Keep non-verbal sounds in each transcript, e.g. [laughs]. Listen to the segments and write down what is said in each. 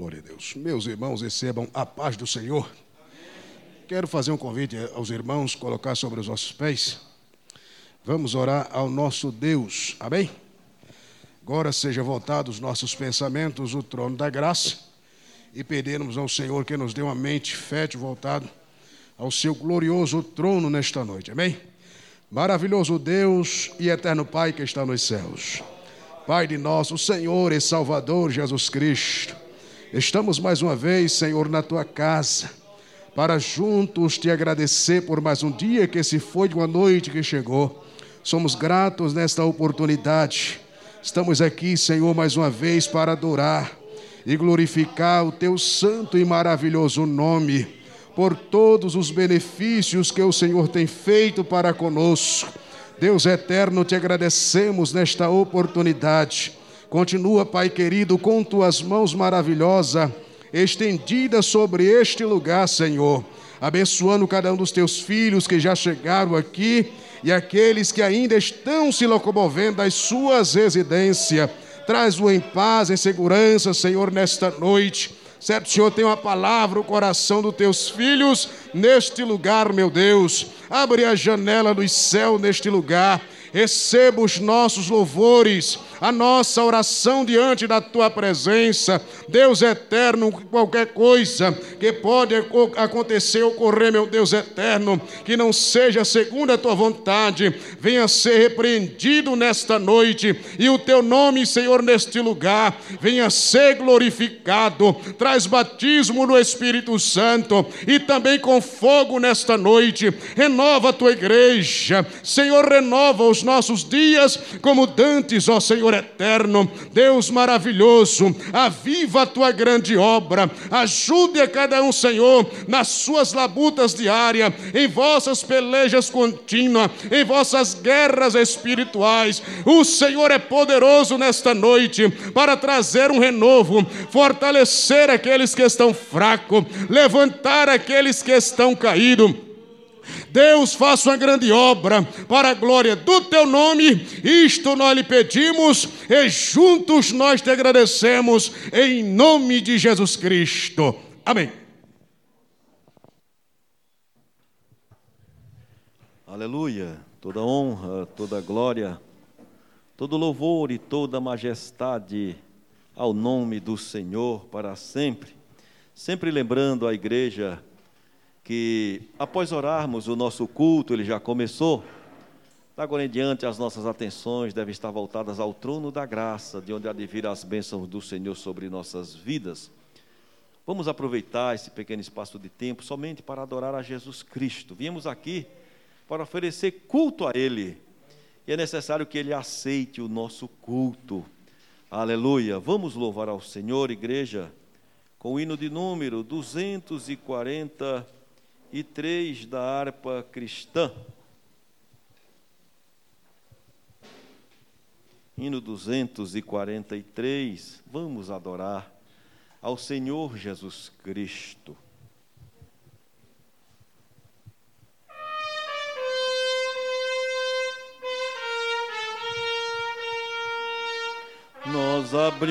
Glória a Deus. Meus irmãos, recebam a paz do Senhor. Quero fazer um convite aos irmãos, colocar sobre os nossos pés. Vamos orar ao nosso Deus. Amém? Agora seja voltado os nossos pensamentos, o trono da graça, e pedirmos ao Senhor que nos dê uma mente fértil voltado ao seu glorioso trono nesta noite. Amém? Maravilhoso Deus e eterno Pai que está nos céus. Pai de nosso Senhor e Salvador Jesus Cristo. Estamos mais uma vez, Senhor, na tua casa, para juntos te agradecer por mais um dia que se foi de uma noite que chegou. Somos gratos nesta oportunidade. Estamos aqui, Senhor, mais uma vez para adorar e glorificar o teu santo e maravilhoso nome por todos os benefícios que o Senhor tem feito para conosco. Deus eterno, te agradecemos nesta oportunidade Continua, Pai querido, com tuas mãos maravilhosas estendidas sobre este lugar, Senhor, abençoando cada um dos teus filhos que já chegaram aqui e aqueles que ainda estão se locomovendo das suas residências. Traz-o em paz, em segurança, Senhor, nesta noite. Certo, Senhor, tem uma palavra, o coração dos teus filhos neste lugar, meu Deus. Abre a janela do céu neste lugar receba os nossos louvores, a nossa oração diante da tua presença. Deus eterno, qualquer coisa que pode acontecer, ocorrer, meu Deus eterno, que não seja segundo a tua vontade, venha ser repreendido nesta noite e o teu nome, Senhor, neste lugar, venha ser glorificado. Traz batismo no Espírito Santo e também com fogo nesta noite. Renova a tua igreja, Senhor, renova os nossos dias como dantes, ó Senhor eterno, Deus maravilhoso, aviva a tua grande obra, ajude a cada um, Senhor, nas suas labutas diárias, em vossas pelejas contínuas, em vossas guerras espirituais. O Senhor é poderoso nesta noite para trazer um renovo, fortalecer aqueles que estão fracos, levantar aqueles que estão caídos Deus, faça uma grande obra para a glória do teu nome. Isto nós lhe pedimos e juntos nós te agradecemos em nome de Jesus Cristo. Amém. Aleluia. Toda honra, toda glória, todo louvor e toda majestade ao nome do Senhor para sempre. Sempre lembrando a igreja que após orarmos o nosso culto, ele já começou. Da agora em diante, as nossas atenções devem estar voltadas ao trono da graça, de onde há de vir as bênçãos do Senhor sobre nossas vidas. Vamos aproveitar esse pequeno espaço de tempo somente para adorar a Jesus Cristo. Viemos aqui para oferecer culto a Ele. E é necessário que Ele aceite o nosso culto. Aleluia. Vamos louvar ao Senhor, igreja, com o hino de número 240 e três da harpa cristã. Hino 243, vamos adorar ao Senhor Jesus Cristo. Nós abrimos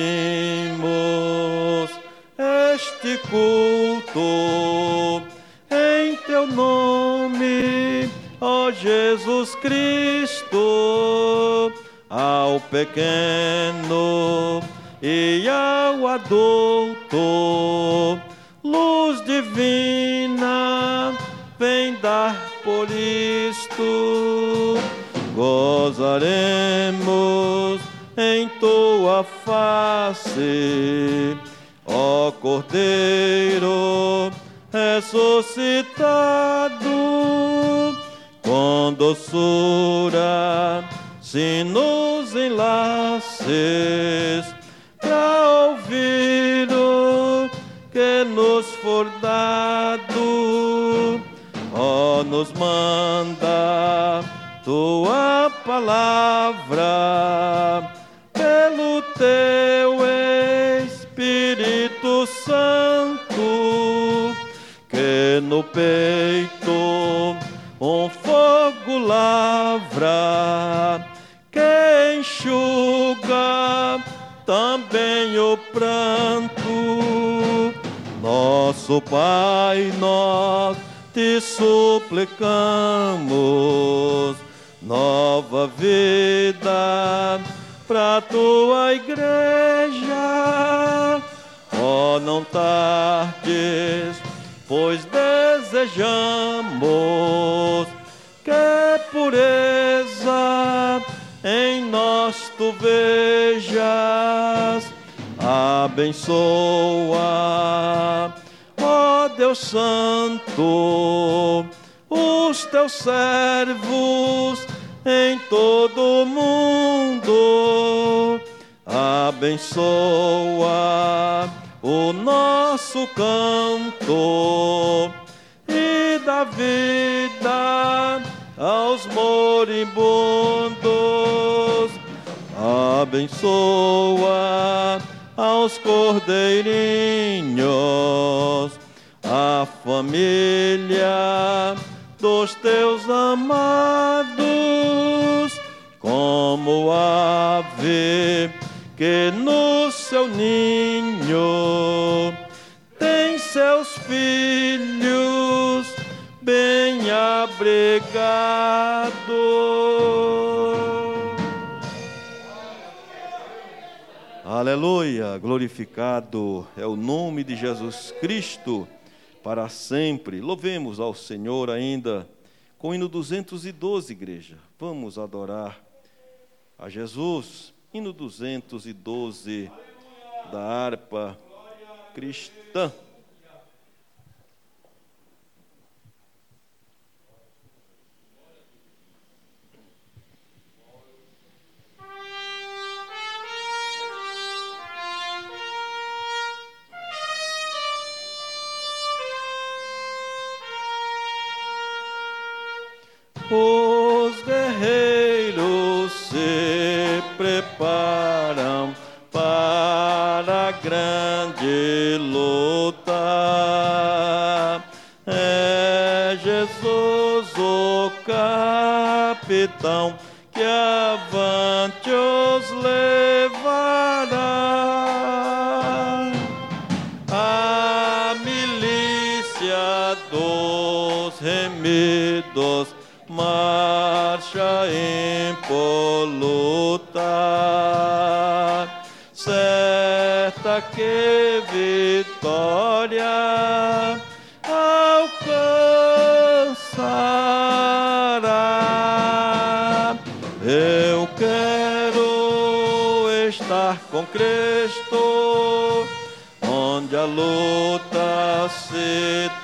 este culto Cristo, ao pequeno e ao adulto, luz divina, vem dar por isto, gozaremos em tua face, ó Cordeiro ressuscitado, doçura se nos enlaces para ouvir o que nos for dado, ó, nos manda tua palavra pelo teu Espírito Santo no peito fogo lavra que enxuga também o pranto ó Pai, nós te suplicamos nova vida para tua igreja. Oh, não tardes, pois desejamos pureza em nós tu vejas. Abençoa, ó Deus Santo, os teus servos em todo o mundo. Abençoa o nosso canto e dá vida aos moribundos. Abençoa aos cordeirinhos, a família dos teus amados, como ave que no seu ninho tem seus filhos bem abrigados. Aleluia, glorificado é o nome de Jesus Cristo para sempre. Louvemos ao Senhor ainda com o hino 212, igreja. Vamos adorar a Jesus. Hino 212 da harpa cristã. Os guerreiros se preparam para a grande luta. É Jesus o capitão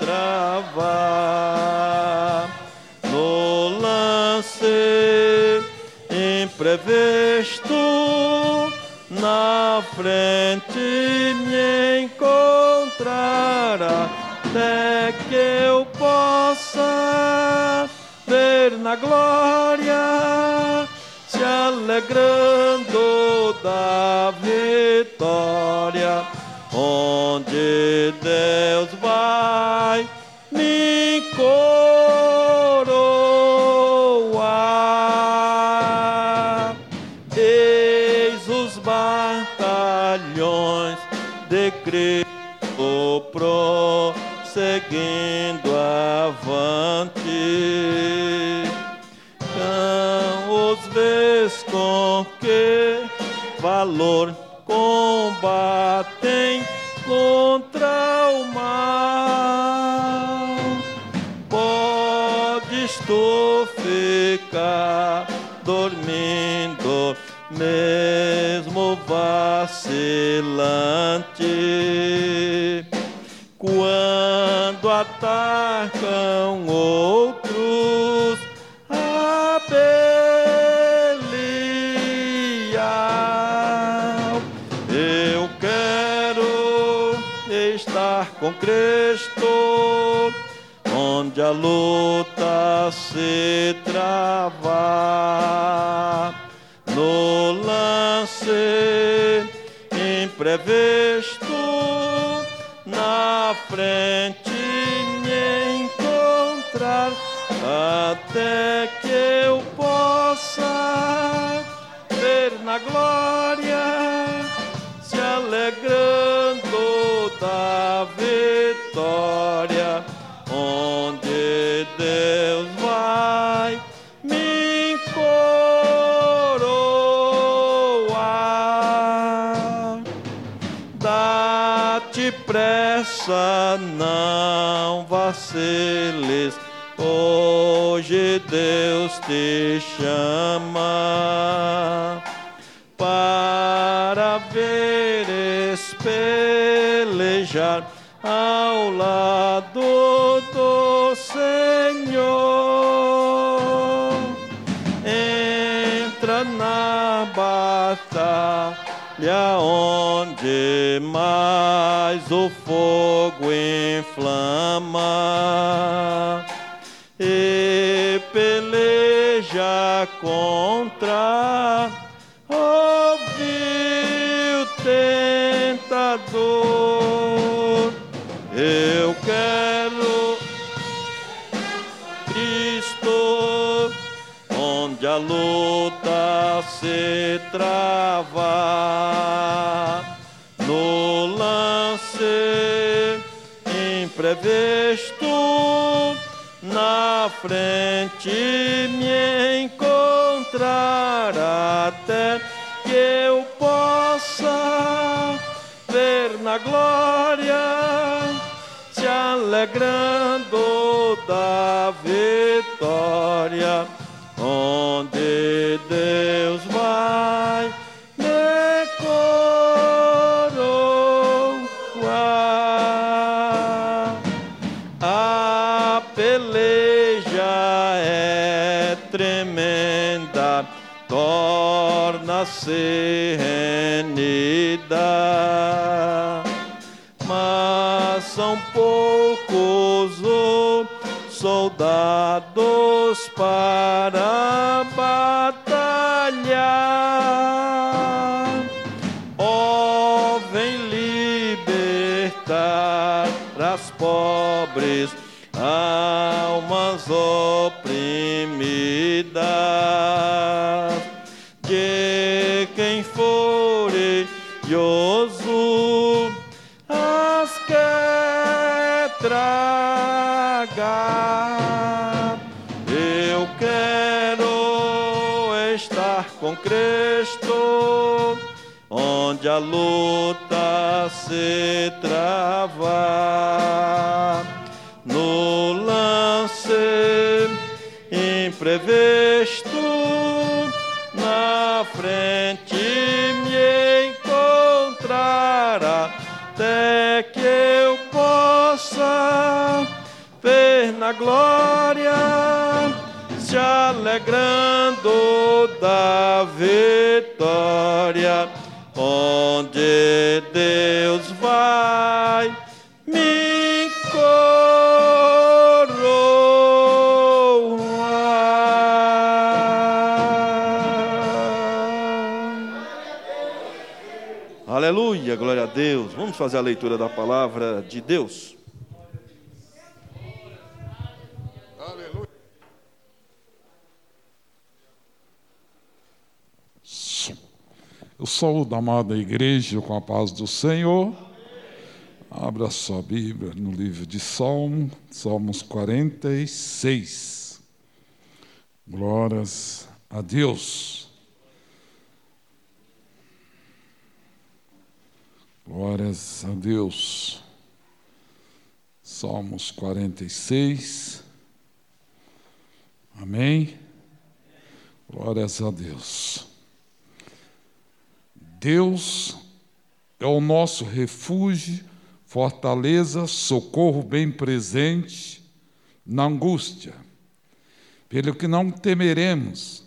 travar se travar. Dá-te pressa, não vaciles, hoje Deus te chama para ver espelejar batalha onde mais o fogo inflama e peleja contra luta se trava, no lance imprevisto, na frente me encontrar até que eu possa ver na glória se alegrando da vitória, onde Deus vai me coroar. A peleja é tremenda, torna-se renhida mas são poucos os soldados para batalhar. Ó, vem libertar as pobres almas oprimidas com Cristo, onde a luta se trava. No lance imprevisto, na frente me encontrará até que eu possa ver na glória, se alegrando da vitória, onde Deus vai me coroar. Aleluia, glória a Deus. Vamos fazer a leitura da palavra de Deus. Eu saúdo a amada igreja com a paz do Senhor. Abra sua Bíblia no livro de Salmo, Salmos 46. Glórias a Deus. Glórias a Deus. Salmos 46. Amém. Glórias a Deus. Deus é o nosso refúgio, fortaleza, socorro bem presente na angústia. Pelo que não temeremos,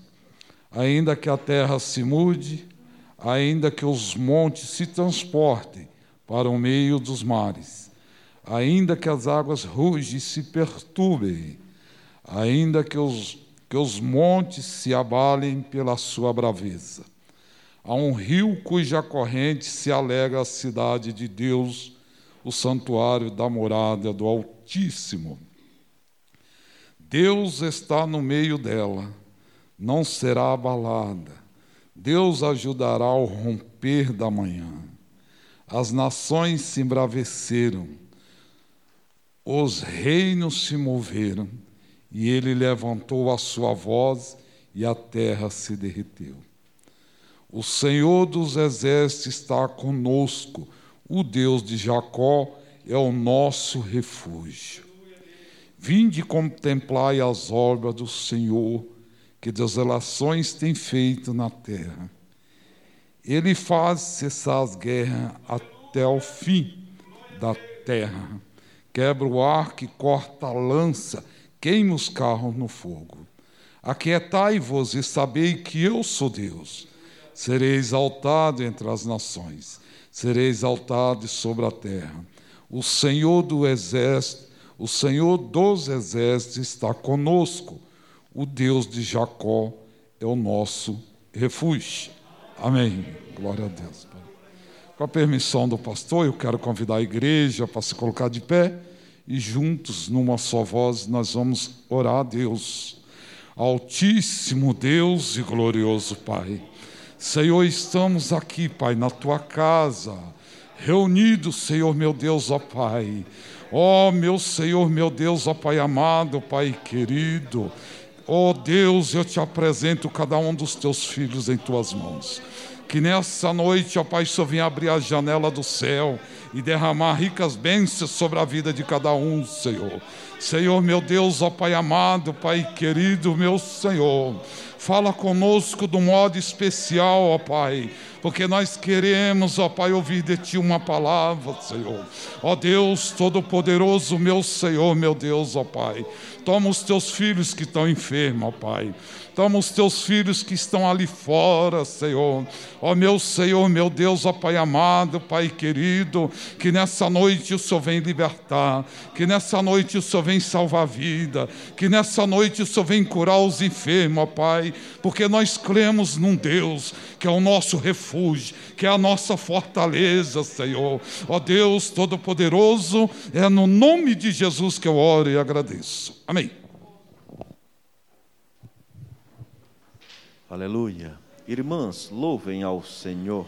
ainda que a terra se mude, ainda que os montes se transportem para o meio dos mares, ainda que as águas rugem e se perturbem, ainda que os, que os montes se abalem pela sua braveza. Há um rio cuja corrente se alegra a cidade de Deus, o santuário da morada do Altíssimo. Deus está no meio dela, não será abalada. Deus ajudará ao romper da manhã. As nações se embraveceram, os reinos se moveram, e ele levantou a sua voz e a terra se derreteu. O Senhor dos exércitos está conosco, o Deus de Jacó é o nosso refúgio. Vinde contemplai as obras do Senhor, que desolações tem feito na terra. Ele faz cessar as guerras até o fim da terra. Quebra o arco e corta a lança, queima os carros no fogo. Aquietai-vos e sabei que eu sou Deus. Serei exaltado entre as nações, serei exaltado sobre a terra. O Senhor do exército, o Senhor dos exércitos está conosco. O Deus de Jacó é o nosso refúgio. Amém. Glória a Deus. Com a permissão do pastor, eu quero convidar a igreja para se colocar de pé e juntos, numa só voz, nós vamos orar a Deus. Altíssimo Deus e glorioso Pai. Senhor, estamos aqui, Pai, na tua casa, reunidos, Senhor meu Deus, ó Pai. Ó meu Senhor, meu Deus, ó Pai amado, Pai querido. Ó Deus, eu te apresento cada um dos teus filhos em tuas mãos. Que nessa noite, ó Pai, só venha abrir a janela do céu e derramar ricas bênçãos sobre a vida de cada um, Senhor. Senhor, meu Deus, ó Pai amado, Pai querido, meu Senhor. Fala conosco do modo especial, ó Pai, porque nós queremos, ó Pai, ouvir de Ti uma palavra, Senhor. Ó Deus Todo-Poderoso, meu Senhor, meu Deus, ó Pai. Toma os teus filhos que estão enfermos, ó Pai. Toma os teus filhos que estão ali fora, Senhor. Ó meu Senhor, meu Deus, ó Pai amado, Pai querido, que nessa noite o Senhor vem libertar, que nessa noite o Senhor vem salvar a vida, que nessa noite o Senhor vem curar os enfermos, ó Pai, porque nós cremos num Deus que é o nosso refúgio, que é a nossa fortaleza, Senhor. Ó Deus Todo-Poderoso, é no nome de Jesus que eu oro e agradeço. Amém. Aleluia. Irmãs, louvem ao Senhor.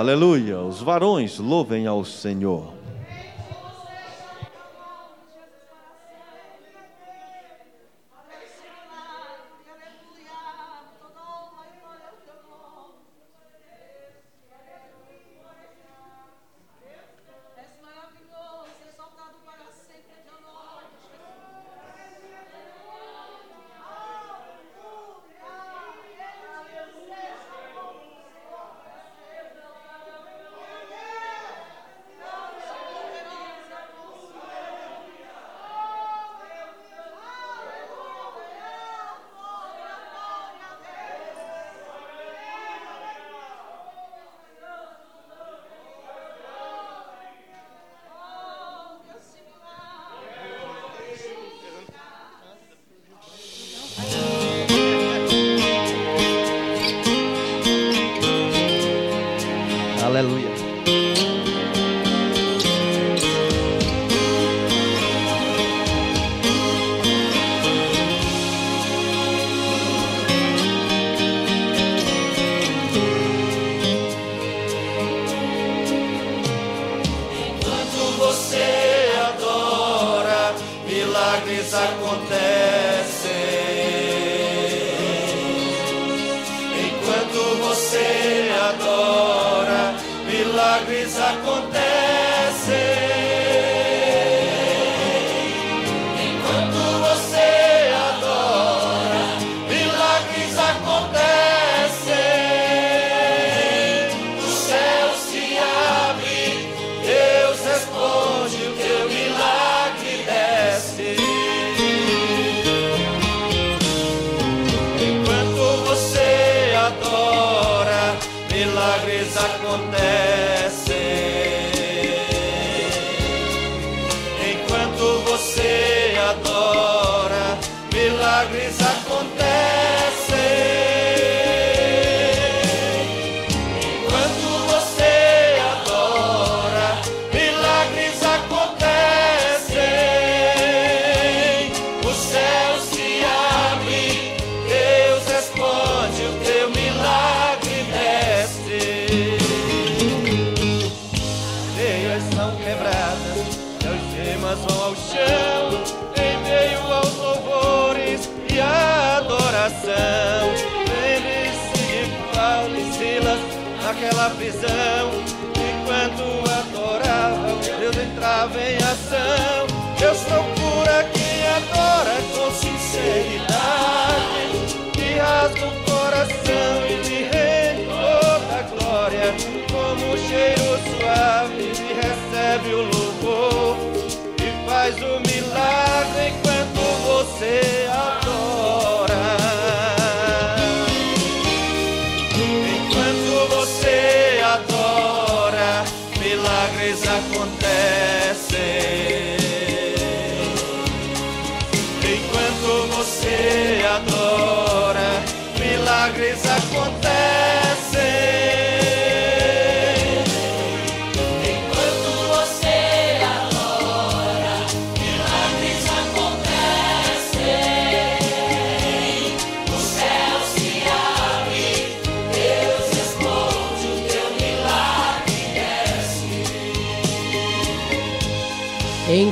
Aleluia. Os varões louvem ao Senhor.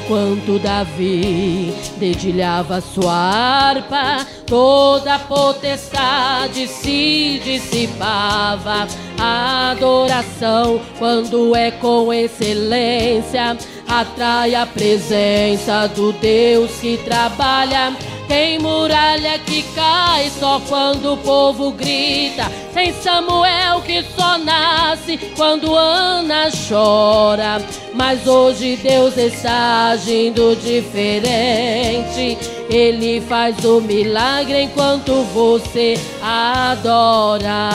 Enquanto Davi dedilhava sua harpa, toda potestade se dissipava. A adoração, quando é com excelência, atrai a presença do Deus que trabalha. Tem muralha que cai só quando o povo grita. Tem Samuel que só nasce quando Ana chora. Mas hoje Deus está agindo diferente. Ele faz o milagre enquanto você adora.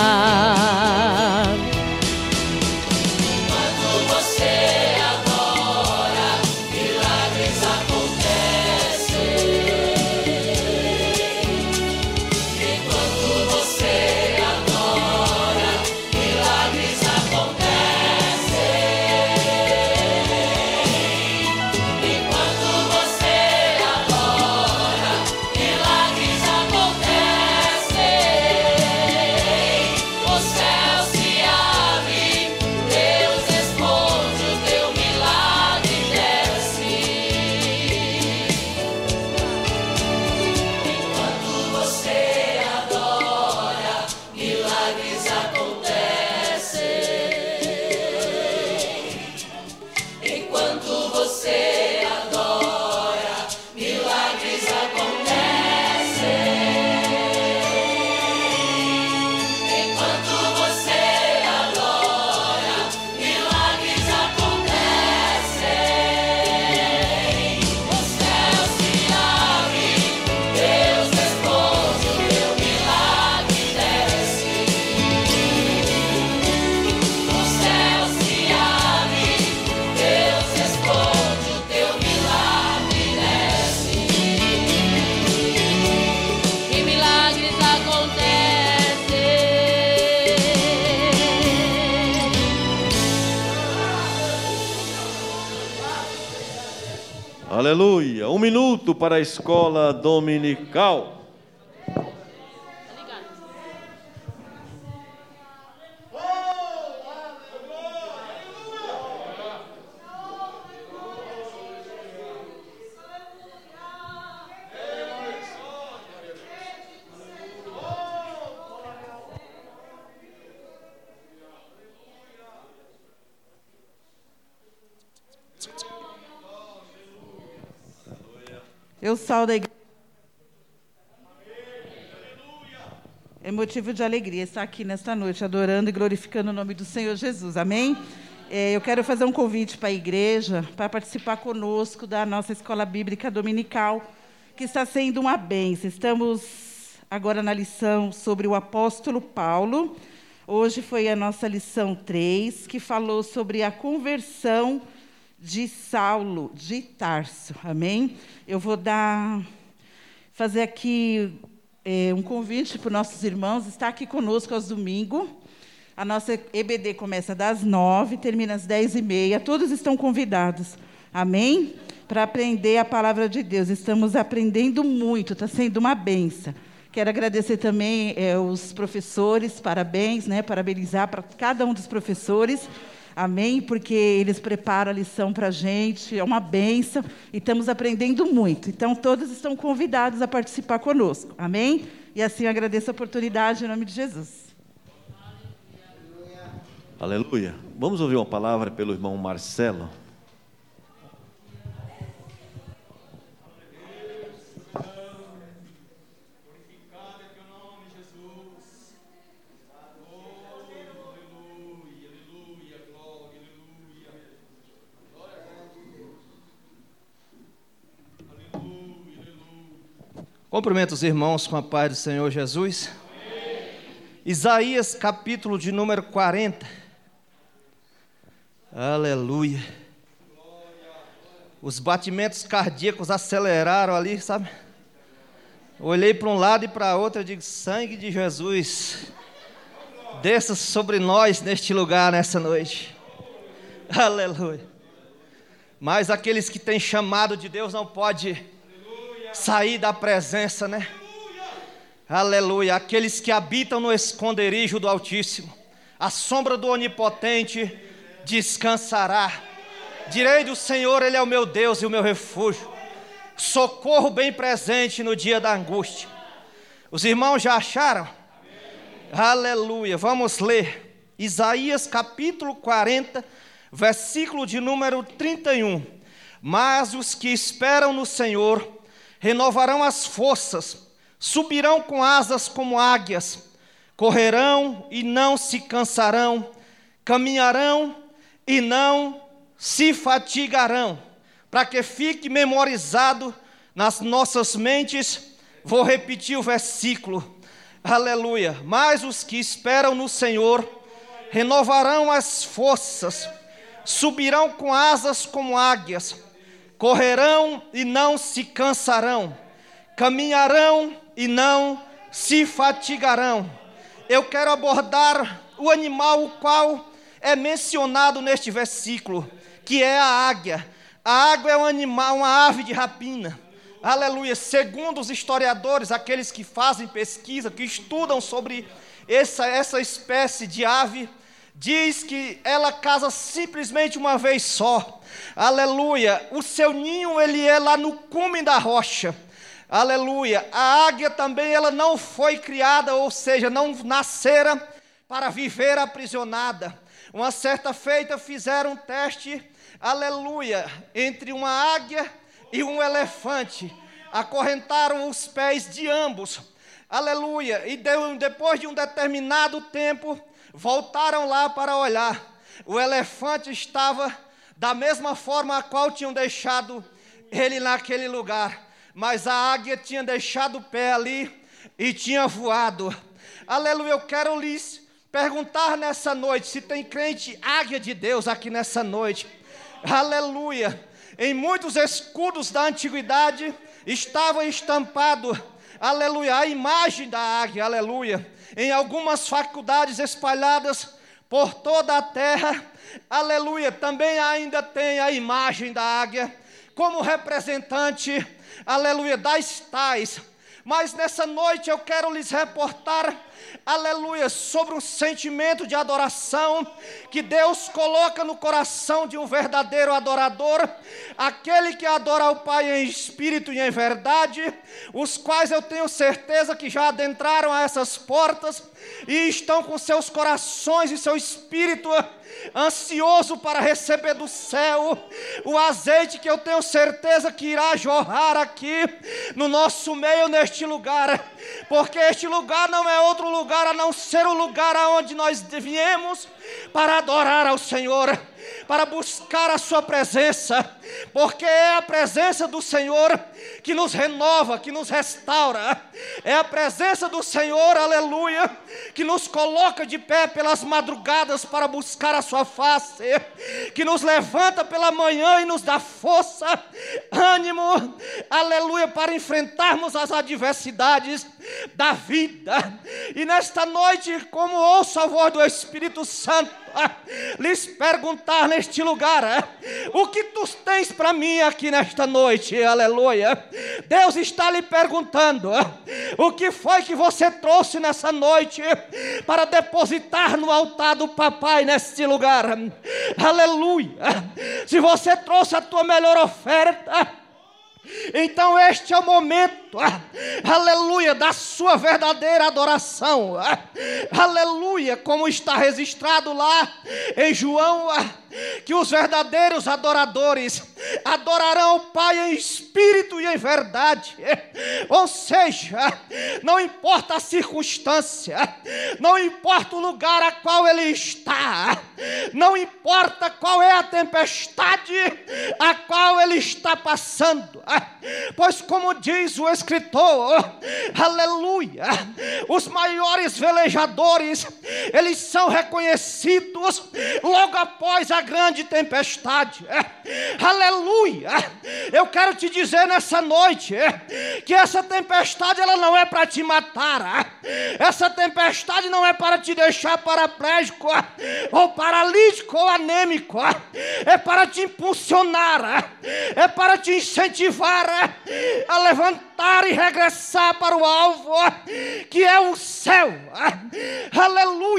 Minuto para a escola dominical. Eu saio da igreja. É motivo de alegria estar aqui nesta noite, adorando e glorificando o nome do Senhor Jesus. Amém? É, eu quero fazer um convite para a igreja para participar conosco da nossa escola bíblica dominical, que está sendo uma bênção. Estamos agora na lição sobre o apóstolo Paulo. Hoje foi a nossa lição 3, que falou sobre a conversão de Saulo de Tarso. Amém? Eu vou dar, fazer aqui é, um convite para os nossos irmãos estar aqui conosco aos domingos. A nossa EBD começa das nove, termina às dez e meia. Todos estão convidados. Amém? Para aprender a palavra de Deus. Estamos aprendendo muito, está sendo uma benção. Quero agradecer também é, os professores, parabéns, né? Parabenizar para cada um dos professores Amém? Porque eles preparam a lição para a gente, é uma benção e estamos aprendendo muito. Então, todos estão convidados a participar conosco. Amém? E assim eu agradeço a oportunidade em nome de Jesus. Aleluia. Vamos ouvir uma palavra pelo irmão Marcelo. Cumprimento os irmãos com a paz do Senhor Jesus. Amém. Isaías, capítulo de número 40. Aleluia. Os batimentos cardíacos aceleraram ali, sabe? Olhei para um lado e para outro e digo: sangue de Jesus, desça sobre nós neste lugar, nessa noite. Aleluia. Mas aqueles que têm chamado de Deus não pode sair da presença, né? Aleluia. Aqueles que habitam no esconderijo do Altíssimo, a sombra do Onipotente descansará. Direi do Senhor, Ele é o meu Deus e o meu refúgio, socorro bem presente no dia da angústia. Os irmãos já acharam? Aleluia. Vamos ler Isaías capítulo 40, versículo de número 31. Mas os que esperam no Senhor renovarão as forças, subirão com asas como águias, correrão e não se cansarão, caminharão e não se fatigarão. Para que fique memorizado nas nossas mentes, vou repetir o versículo Aleluia. Mas os que esperam no Senhor renovarão as forças, subirão com asas como águias, correrão e não se cansarão, caminharão e não se fatigarão. Eu quero abordar o animal o qual é mencionado neste versículo, que é a águia. A águia é um animal, uma ave de rapina aleluia, segundo os historiadores, aqueles que fazem pesquisa, que estudam sobre essa, essa espécie de ave, diz que ela casa simplesmente uma vez só. Aleluia. O seu ninho ele é lá no cume da rocha. Aleluia. A águia também ela não foi criada, ou seja, não nascera para viver aprisionada. Uma certa feita fizeram um teste, aleluia, entre uma águia e um elefante acorrentaram os pés de ambos. Aleluia. E depois de um determinado tempo, voltaram lá para olhar. O elefante estava da mesma forma a qual tinham deixado ele naquele lugar. Mas a águia tinha deixado o pé ali e tinha voado. Aleluia. Eu quero lhes perguntar nessa noite se tem crente águia de Deus aqui nessa noite. Aleluia. Em muitos escudos da antiguidade estava estampado, aleluia, a imagem da águia, aleluia, em algumas faculdades espalhadas por toda a terra, aleluia, também ainda tem a imagem da águia como representante, aleluia, das tais. Mas nessa noite eu quero lhes reportar aleluia, sobre um sentimento de adoração que Deus coloca no coração de um verdadeiro adorador, aquele que adora o Pai em espírito e em verdade, os quais eu tenho certeza que já adentraram a essas portas e estão com seus corações e seu espírito ansioso para receber do céu o azeite que eu tenho certeza que irá jorrar aqui no nosso meio neste lugar, porque este lugar não é outro lugar a não ser o lugar aonde nós viemos para adorar ao Senhor para buscar a Sua presença, porque é a presença do Senhor que nos renova, que nos restaura, é a presença do Senhor, aleluia, que nos coloca de pé pelas madrugadas para buscar a Sua face, que nos levanta pela manhã e nos dá força, ânimo, aleluia, para enfrentarmos as adversidades da vida. E nesta noite, como ouço a voz do Espírito Santo, [laughs] lhes perguntar neste lugar: o que tu tens para mim aqui nesta noite? Aleluia. Deus está lhe perguntando: o que foi que você trouxe nessa noite para depositar no altar do papai neste lugar? Aleluia. Se você trouxe a tua melhor oferta, então este é o momento, ah, aleluia, da sua verdadeira adoração, ah, aleluia, como está registrado lá em João ah, que os verdadeiros adoradores adorarão o Pai em espírito e em verdade. Ou seja, não importa a circunstância, não importa o lugar a qual ele está, não importa qual é a tempestade a qual ele está passando, pois, como diz o escritor, aleluia, os maiores velejadores, eles são reconhecidos logo após a grande tempestade. É. Aleluia! Eu quero te dizer nessa noite é, que essa tempestade ela não é para te matar. É. Essa tempestade não é para te deixar paraplégico ou paralítico ou anêmico. É para te impulsionar, é para te incentivar a levantar e regressar para o alvo, que é o céu. Aleluia.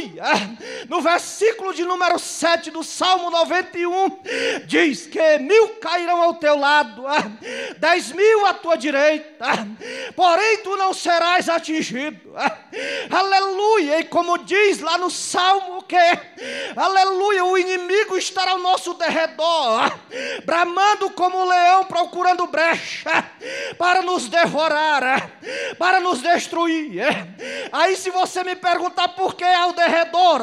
No versículo de número 7 do Salmo 91, diz que mil cairão ao teu lado, dez mil à tua direita, porém tu não serás atingido. Aleluia. E como diz lá no Salmo que, aleluia, o inimigo estará ao nosso derredor, bramando como leão procurando brecha para nos devorar, para nos destruir. Aí se você me perguntar por que ao derredor,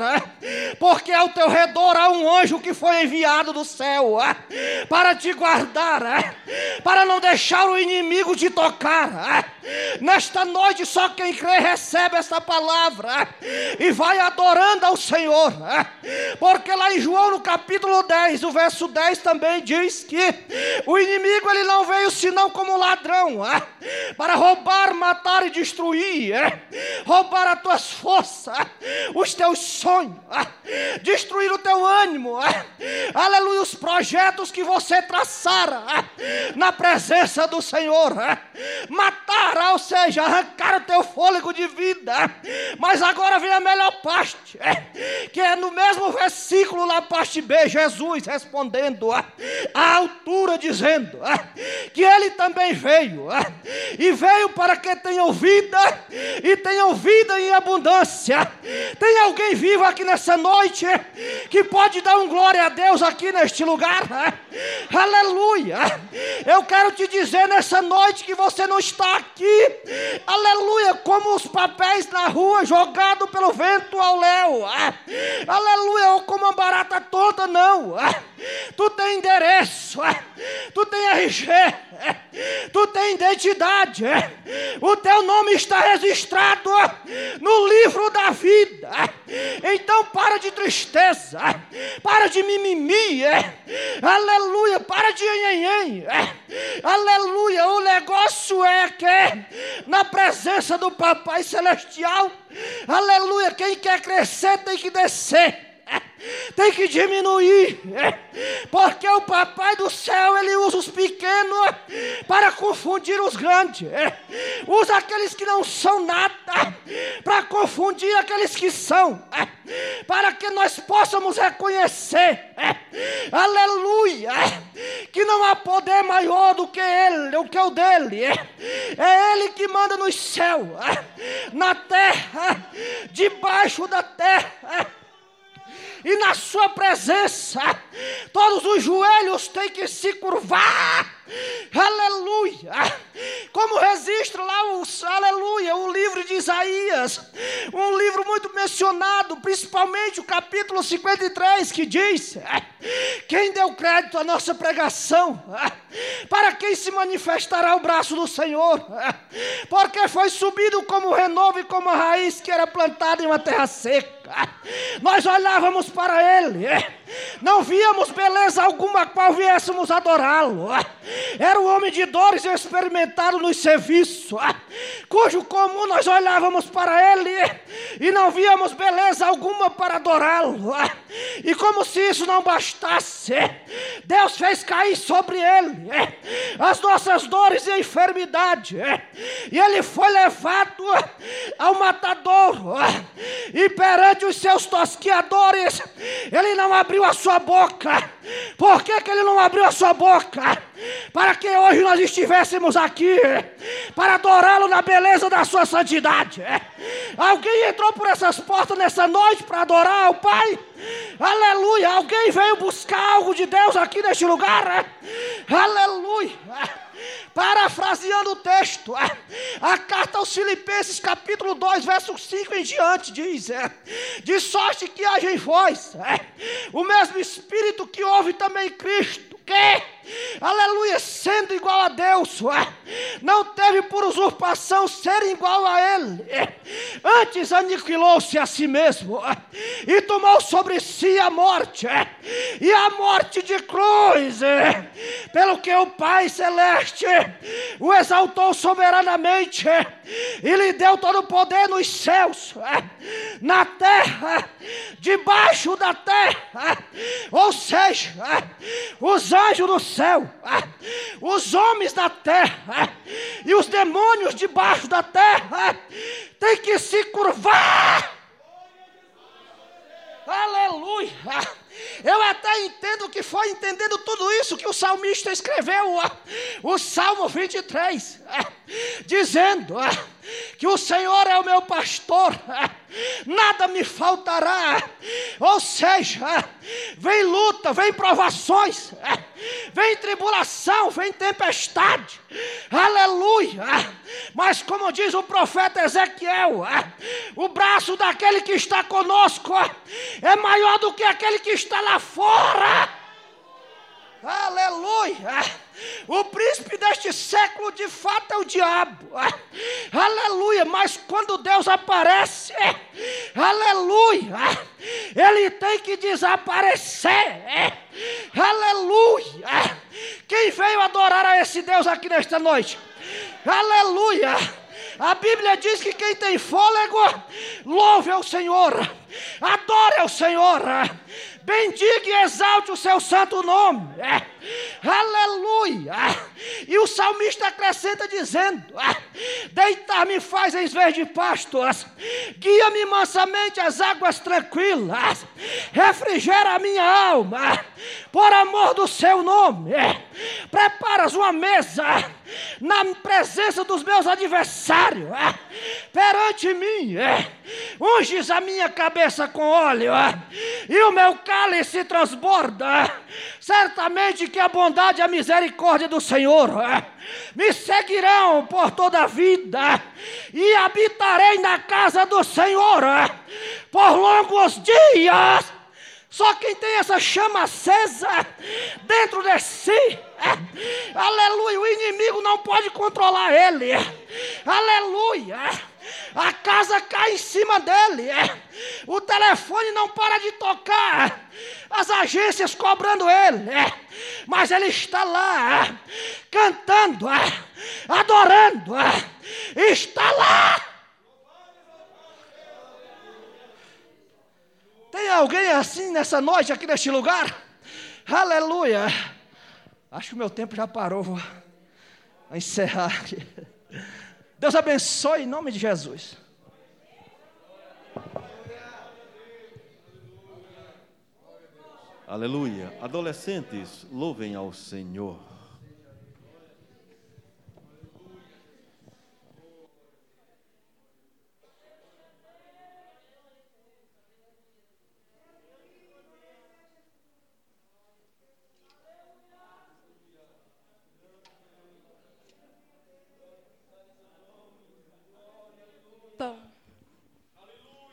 porque ao teu redor há um anjo que foi enviado do céu para te guardar, para não deixar o inimigo te tocar. Nesta noite só quem crê recebe esta palavra e vai adorando ao Senhor. Porque lá em João no capítulo 10, o verso 10 também diz que o inimigo ele não veio senão como ladrão, para roubar, matar e destruir, roubar as tuas forças, os teus sonhos, destruir o teu ânimo, aleluia, os projetos que você traçara na presença do Senhor, matar, ou seja, arrancar o teu fôlego de vida. Mas agora vem a melhor parte, que é no mesmo versículo, na parte B, Jesus respondendo à altura, dizendo que ele também veio, e veio para que tenham vida, e tenham vida em abundância. Tem alguém vivo aqui nessa noite que pode dar um glória a Deus aqui neste lugar? Aleluia! Eu quero te dizer nessa noite que você não está aqui, aleluia, como os papéis na rua jogado pelo vento ao léu, aleluia, ou como uma barata tonta, não. Tu tem endereço, tu tem RG, tu tem identidade, o teu nome está registrado no livro da vida. [laughs] Então para de tristeza, para de mimimi, aleluia, para de enhenhen, aleluia. O negócio é que na presença do Papai Celestial, aleluia, quem quer crescer tem que descer [laughs] tem que diminuir, porque o papai do céu ele usa os pequenos para confundir os grandes, usa aqueles que não são nada para confundir aqueles que são, para que nós possamos reconhecer, aleluia, que não há poder maior do que ele, do que o dele, é. Ele que manda nos céus, na terra, debaixo da terra e na sua presença todos os joelhos têm que se curvar. Aleluia! Como registra lá o Aleluia, o livro de Isaías, um livro muito mencionado, principalmente o capítulo 53, que diz: Quem deu crédito à nossa pregação? Para quem se manifestará o braço do Senhor? [laughs] Porque foi subido como renovo e como raiz que era plantada em uma terra seca. Nós olhávamos para ele, não víamos beleza alguma qual viéssemos adorá-lo. Era um homem de dores experimentado nos serviços, cujo comum nós olhávamos para ele e não víamos beleza alguma para adorá-lo. E como se isso não bastasse, Deus fez cair sobre ele as nossas dores e enfermidade. E ele foi levado ao matadouro e perante os seus tosquiadores, ele não abriu a sua boca. Por que, que ele não abriu a sua boca? Para que hoje nós estivéssemos aqui, para adorá-lo na beleza da sua santidade. Alguém entrou por essas portas nessa noite para adorar ao Pai? Aleluia! Alguém veio buscar algo de Deus aqui neste lugar? Aleluia! Parafraseando o texto, a carta aos Filipenses, capítulo 2, verso 5 em diante, diz: é, De sorte que haja em vós é, o mesmo Espírito que houve também em Cristo, que aleluia, sendo igual a Deus, não teve por usurpação ser igual a Ele, antes aniquilou-se a si mesmo e tomou sobre si a morte, e a morte de cruz, pelo que o Pai Celeste o exaltou soberanamente e lhe deu todo o poder nos céus, na terra, debaixo da terra, ou seja, os anjos do céu, os homens da terra e os demônios debaixo da terra têm que se curvar. Aleluia! Eu até entendo que foi entendendo tudo isso que o salmista escreveu, o Salmo 23, dizendo que o Senhor é o meu pastor, nada me faltará. Ou seja, vem luta, vem provações, vem tribulação, vem tempestade, aleluia. Mas como diz o profeta Ezequiel, o braço daquele que está conosco é maior do que aquele que está lá fora. Aleluia! O príncipe deste século de fato é o diabo. Aleluia! Mas quando Deus aparece, aleluia! Ele tem que desaparecer. Aleluia! Quem veio adorar a esse Deus aqui nesta noite? Aleluia! A Bíblia diz que quem tem fôlego, louve ao Senhor, adore ao Senhor, bendiga e exalte o seu santo nome. É. Aleluia! E o salmista acrescenta dizendo: Deitar-me faz em vez de pastos, guia-me mansamente às águas tranquilas, refrigera a minha alma, por amor do seu nome. Preparas uma mesa na presença dos meus adversários, perante mim, unges a minha cabeça com óleo, e o meu cálice transborda. Certamente que a bondade e a misericórdia do Senhor eh, me seguirão por toda a vida, e habitarei na casa do Senhor eh, por longos dias. Só quem tem essa chama acesa dentro de si, é, aleluia, o inimigo não pode controlar ele, aleluia. A casa cai em cima dele, é. o telefone não para de tocar, as agências cobrando ele, é. mas ele está lá, cantando, adorando, está lá. Tem alguém assim nessa noite aqui neste lugar? Aleluia. Acho que o meu tempo já parou. Vou encerrar aqui. Deus abençoe em nome de Jesus. Aleluia. Adolescentes, louvem ao Senhor.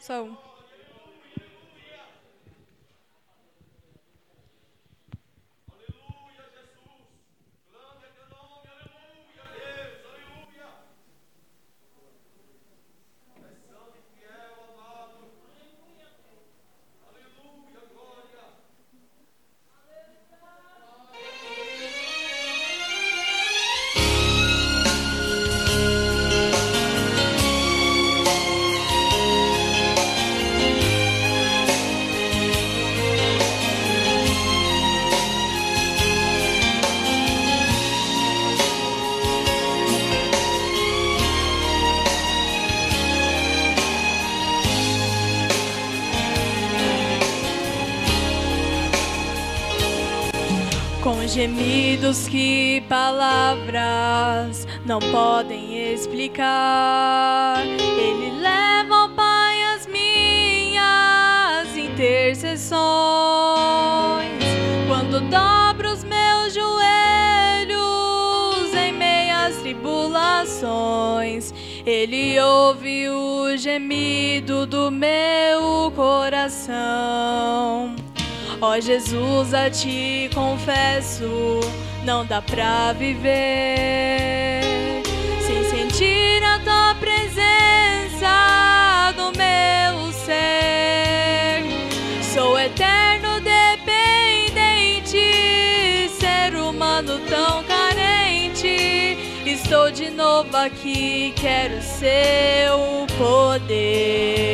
São. Gemidos que palavras não podem explicar. Ele leva ao Pai as minhas intercessões. Quando dobro os meus joelhos em meias tribulações, Ele ouve o gemido do meu coração. Ó oh, Jesus, a ti confesso, não dá pra viver sem sentir a tua presença no meu ser. Sou eterno dependente, ser humano tão carente. Estou de novo aqui, quero seu poder.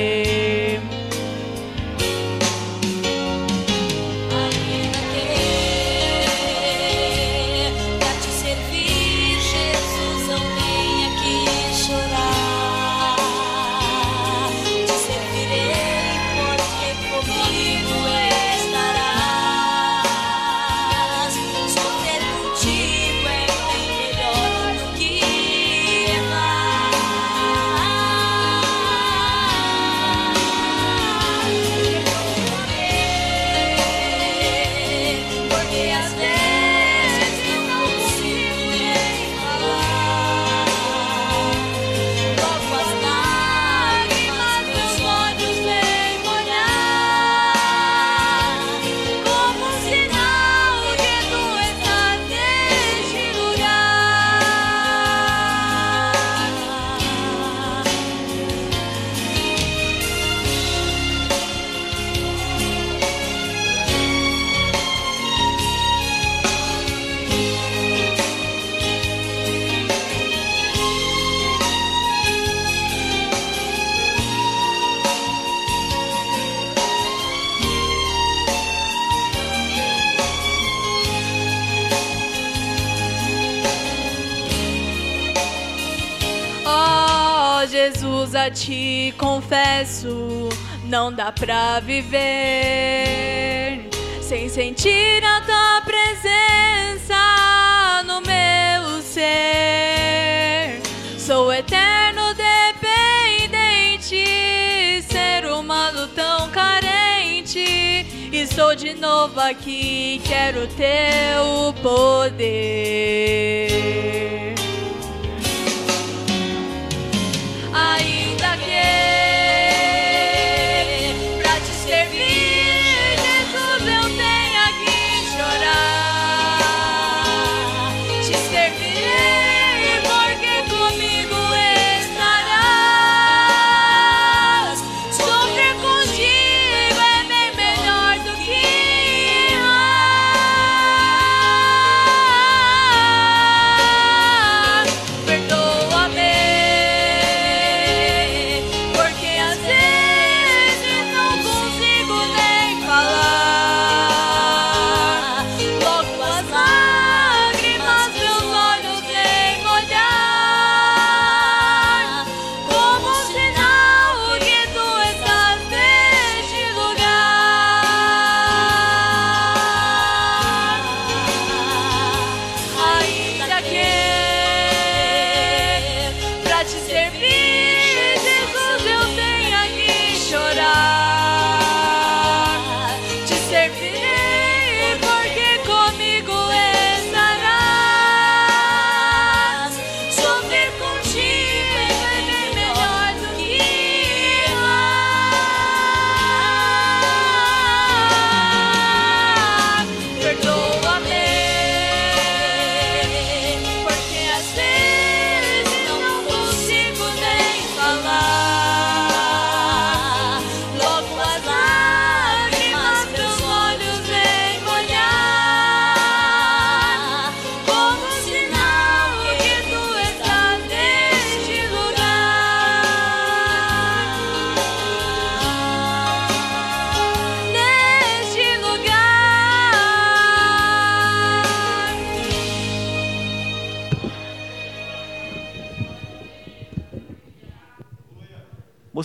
Não dá pra viver sem sentir a tua presença no meu ser. Sou eterno dependente, ser humano tão carente. Estou de novo aqui, quero teu poder.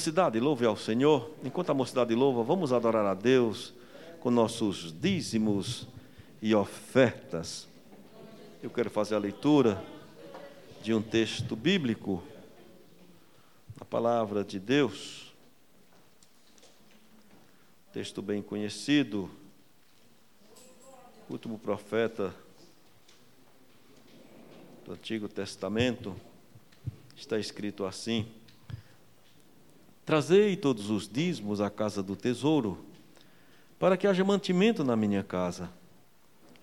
Mocidade, louve ao Senhor. Enquanto a mocidade louva, vamos adorar a Deus com nossos dízimos e ofertas. Eu quero fazer a leitura de um texto bíblico, a palavra de Deus. Texto bem conhecido, último profeta do Antigo Testamento, está escrito assim: Trazei todos os dízimos à casa do tesouro, para que haja mantimento na minha casa.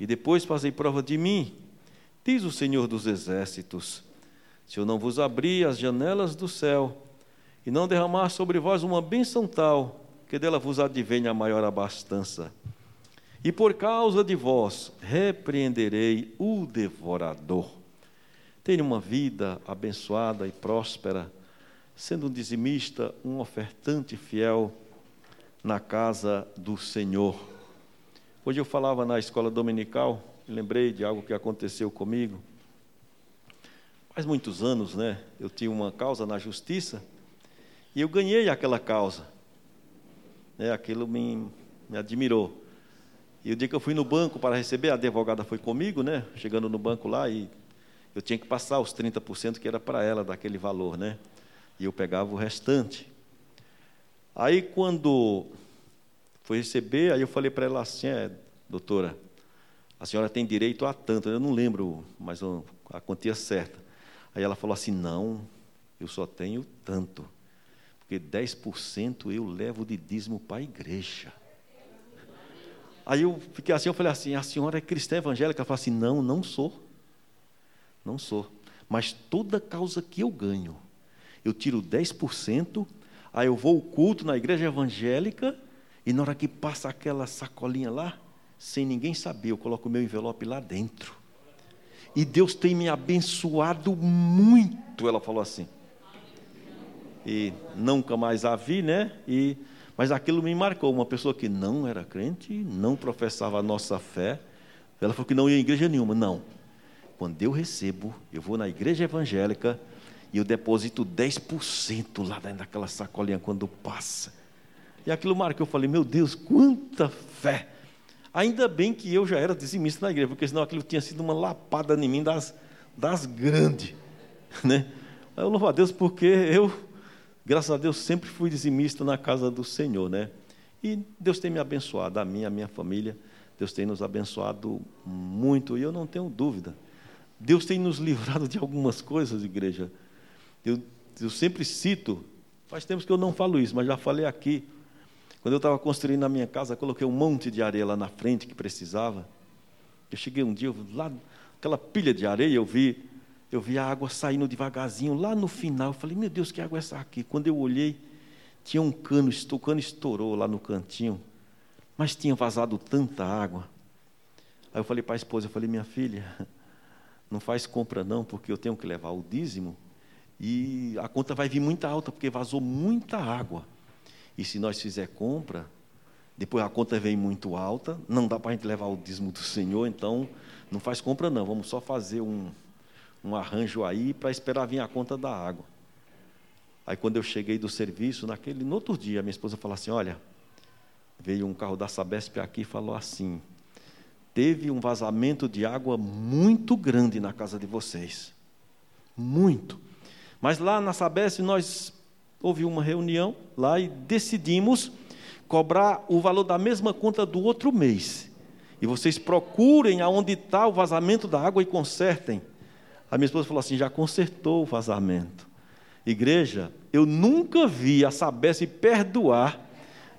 E depois fazei prova de mim, diz o Senhor dos Exércitos, se eu não vos abrir as janelas do céu e não derramar sobre vós uma bênção tal, que dela vos advenha a maior abastança. E por causa de vós repreenderei o devorador. Tenha uma vida abençoada e próspera, sendo um dizimista, um ofertante fiel na casa do Senhor. Hoje eu falava na escola dominical, lembrei de algo que aconteceu comigo. Faz muitos anos, né? Eu tinha uma causa na justiça e eu ganhei aquela causa. Né? Aquilo me, me admirou. E o dia que eu fui no banco para receber, a advogada foi comigo, né? Chegando no banco lá e eu tinha que passar os 30% que era para ela daquele valor, né? E eu pegava o restante. Aí quando foi receber, aí eu falei para ela assim, é, doutora, a senhora tem direito a tanto, eu não lembro, mas a quantia certa. Aí ela falou assim, não, eu só tenho tanto, porque 10% eu levo de dízimo para a igreja. Aí eu fiquei assim, eu falei assim, a senhora é cristã evangélica? Ela falou assim, não, não sou. Não sou. Mas toda causa que eu ganho, eu tiro 10%, aí eu vou ao culto na igreja evangélica, e na hora que passa aquela sacolinha lá, sem ninguém saber, eu coloco o meu envelope lá dentro. E Deus tem me abençoado muito, ela falou assim. E nunca mais a vi, né? E, mas aquilo me marcou. Uma pessoa que não era crente, não professava a nossa fé, ela falou que não ia em igreja nenhuma. Não. Quando eu recebo, eu vou na igreja evangélica E eu deposito 10% lá dentro daquela sacolinha quando passa. E aquilo marcou, eu falei, meu Deus, quanta fé! Ainda bem que eu já era dizimista na igreja, porque senão aquilo tinha sido uma lapada em mim das, das grandes. [laughs] Né? Eu louvo a Deus porque eu, graças a Deus, sempre fui dizimista na casa do Senhor. Né? E Deus tem me abençoado, a mim, a minha família. Deus tem nos abençoado muito, e eu não tenho dúvida. Deus tem nos [laughs] livrado de algumas coisas, igreja. Eu, eu sempre cito, faz tempos que eu não falo isso, mas já falei aqui. Quando eu estava construindo a minha casa, coloquei um monte de areia lá na frente que precisava. Eu cheguei um dia, lá, aquela pilha de areia, eu vi, eu vi a água saindo devagarzinho lá no final. Eu falei, meu Deus, que água é essa aqui? Quando eu olhei, tinha um cano, o cano estourou lá no cantinho, mas tinha vazado tanta água. Aí eu falei para a esposa, eu falei, minha filha, [laughs] não faz compra não, porque eu tenho que levar o dízimo e a conta vai vir muito alta, porque vazou muita água. E se nós fizer compra, depois a conta vem muito alta, não dá para a gente levar o dízimo do Senhor, então não faz compra não, vamos só fazer um, um arranjo aí para esperar vir a conta da água. Aí quando eu cheguei do serviço, naquele, no outro dia, minha esposa falou assim, olha, veio um carro da Sabesp aqui e falou assim, teve um vazamento de água muito grande na casa de vocês. Muito. Mas lá na Sabesp nós houve uma reunião lá e decidimos cobrar o valor da mesma conta do outro mês. E vocês procurem aonde está o vazamento da água e consertem. A minha esposa falou assim: já consertou o vazamento. Igreja, eu nunca vi a Sabesp perdoar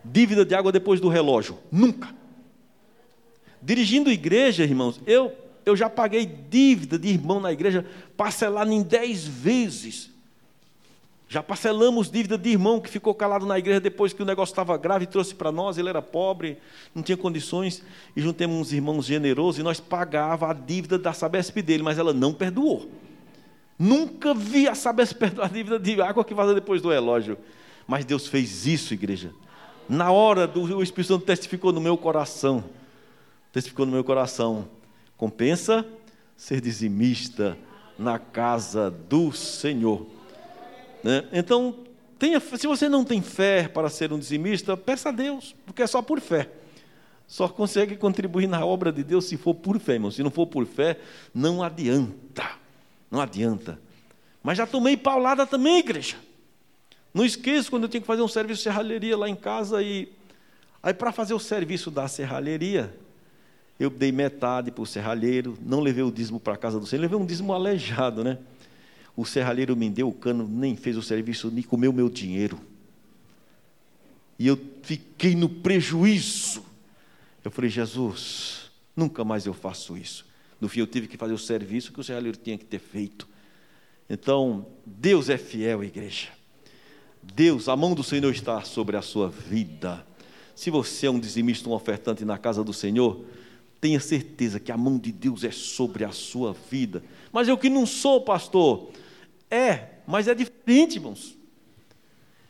dívida de água depois do relógio. Nunca. Dirigindo igreja, irmãos, eu, eu já paguei dívida de irmão na igreja, parcelada em dez vezes. Já parcelamos dívida de irmão que ficou calado na igreja depois que o negócio estava grave e trouxe para nós. Ele era pobre, não tinha condições. E juntemos uns irmãos generosos e nós pagava a dívida da Sabesp dele, mas ela não perdoou. Nunca vi a Sabesp [laughs] perdoar a dívida de água que vaza depois do relógio. Mas Deus fez isso, igreja. Na hora do o Espírito Santo testificou no meu coração testificou no meu coração. Compensa ser dizimista na casa do Senhor. Né? Então, tenha, se você não tem fé para ser um dizimista, peça a Deus, porque é só por fé. Só consegue contribuir na obra de Deus se for por fé, irmão. Se não for por fé, não adianta. Não adianta. Mas já tomei paulada também, igreja. Não esqueço quando eu tinha que fazer um serviço de serralheria lá em casa e aí para fazer o serviço da serralheria, eu dei metade para o serralheiro, não levei o dízimo para a casa do Senhor, levei um dízimo aleijado, né? O serralheiro me deu o cano, nem fez o serviço, nem comeu meu dinheiro. E eu fiquei no prejuízo. Eu falei, Jesus, nunca mais eu faço isso. No fim, eu tive que fazer o serviço que o serralheiro tinha que ter feito. Então, Deus é fiel, igreja. Deus, a mão do Senhor está sobre a sua vida. Se você é um dizimista, um ofertante na casa do Senhor, Tenha certeza que a mão de Deus é sobre a sua vida. Mas eu que não sou pastor. É, mas é diferente, irmãos.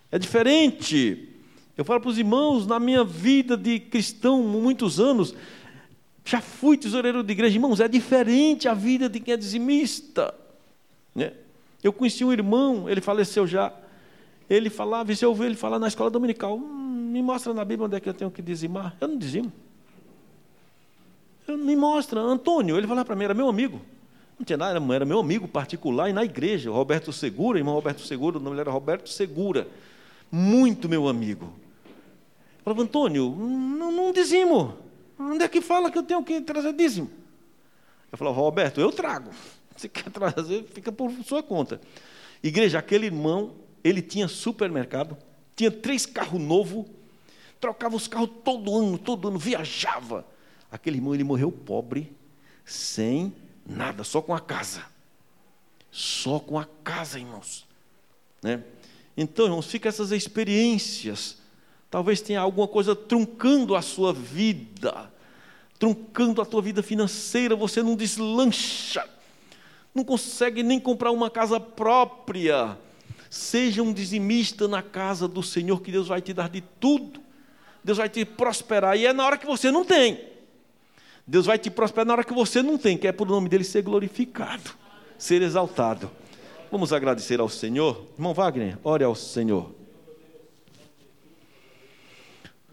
É diferente. Eu falo para os irmãos, na minha vida de cristão, muitos anos, já fui tesoureiro de igreja. Irmãos, é diferente a vida de quem é dizimista. Né? Eu conheci um irmão, ele faleceu já. Ele falava, e se eu ouvir ele falar na escola dominical, hum, me mostra na Bíblia onde é que eu tenho que dizimar. Eu não dizimo me mostra, Antônio, ele falou para mim, era meu amigo. Não tinha nada, era meu amigo particular e na igreja, Roberto Segura, irmão Roberto Segura, o nome era Roberto Segura. Muito meu amigo. Eu falava, Antônio, não, não dizimo. Onde é que fala que eu tenho que trazer dízimo? Eu falava, Roberto, eu trago. [laughs] Se quer trazer, fica por sua conta. Igreja, aquele irmão, ele tinha supermercado, tinha três carros novos, trocava os carros todo ano, todo ano, viajava. Aquele irmão ele morreu pobre, sem nada, só com a casa. Só com a casa, irmãos. Né? Então, irmãos, fica essas experiências. Talvez tenha alguma coisa truncando a sua vida, truncando a tua vida financeira, você não deslancha, não consegue nem comprar uma casa própria. Seja um dizimista na casa do Senhor, que Deus vai te dar de tudo. Deus vai te prosperar. E é na hora que você não tem. Deus vai te prosperar na hora que você não tem, que é o nome dele ser glorificado, ser exaltado. Vamos agradecer ao Senhor. Irmão Wagner, ore ao Senhor.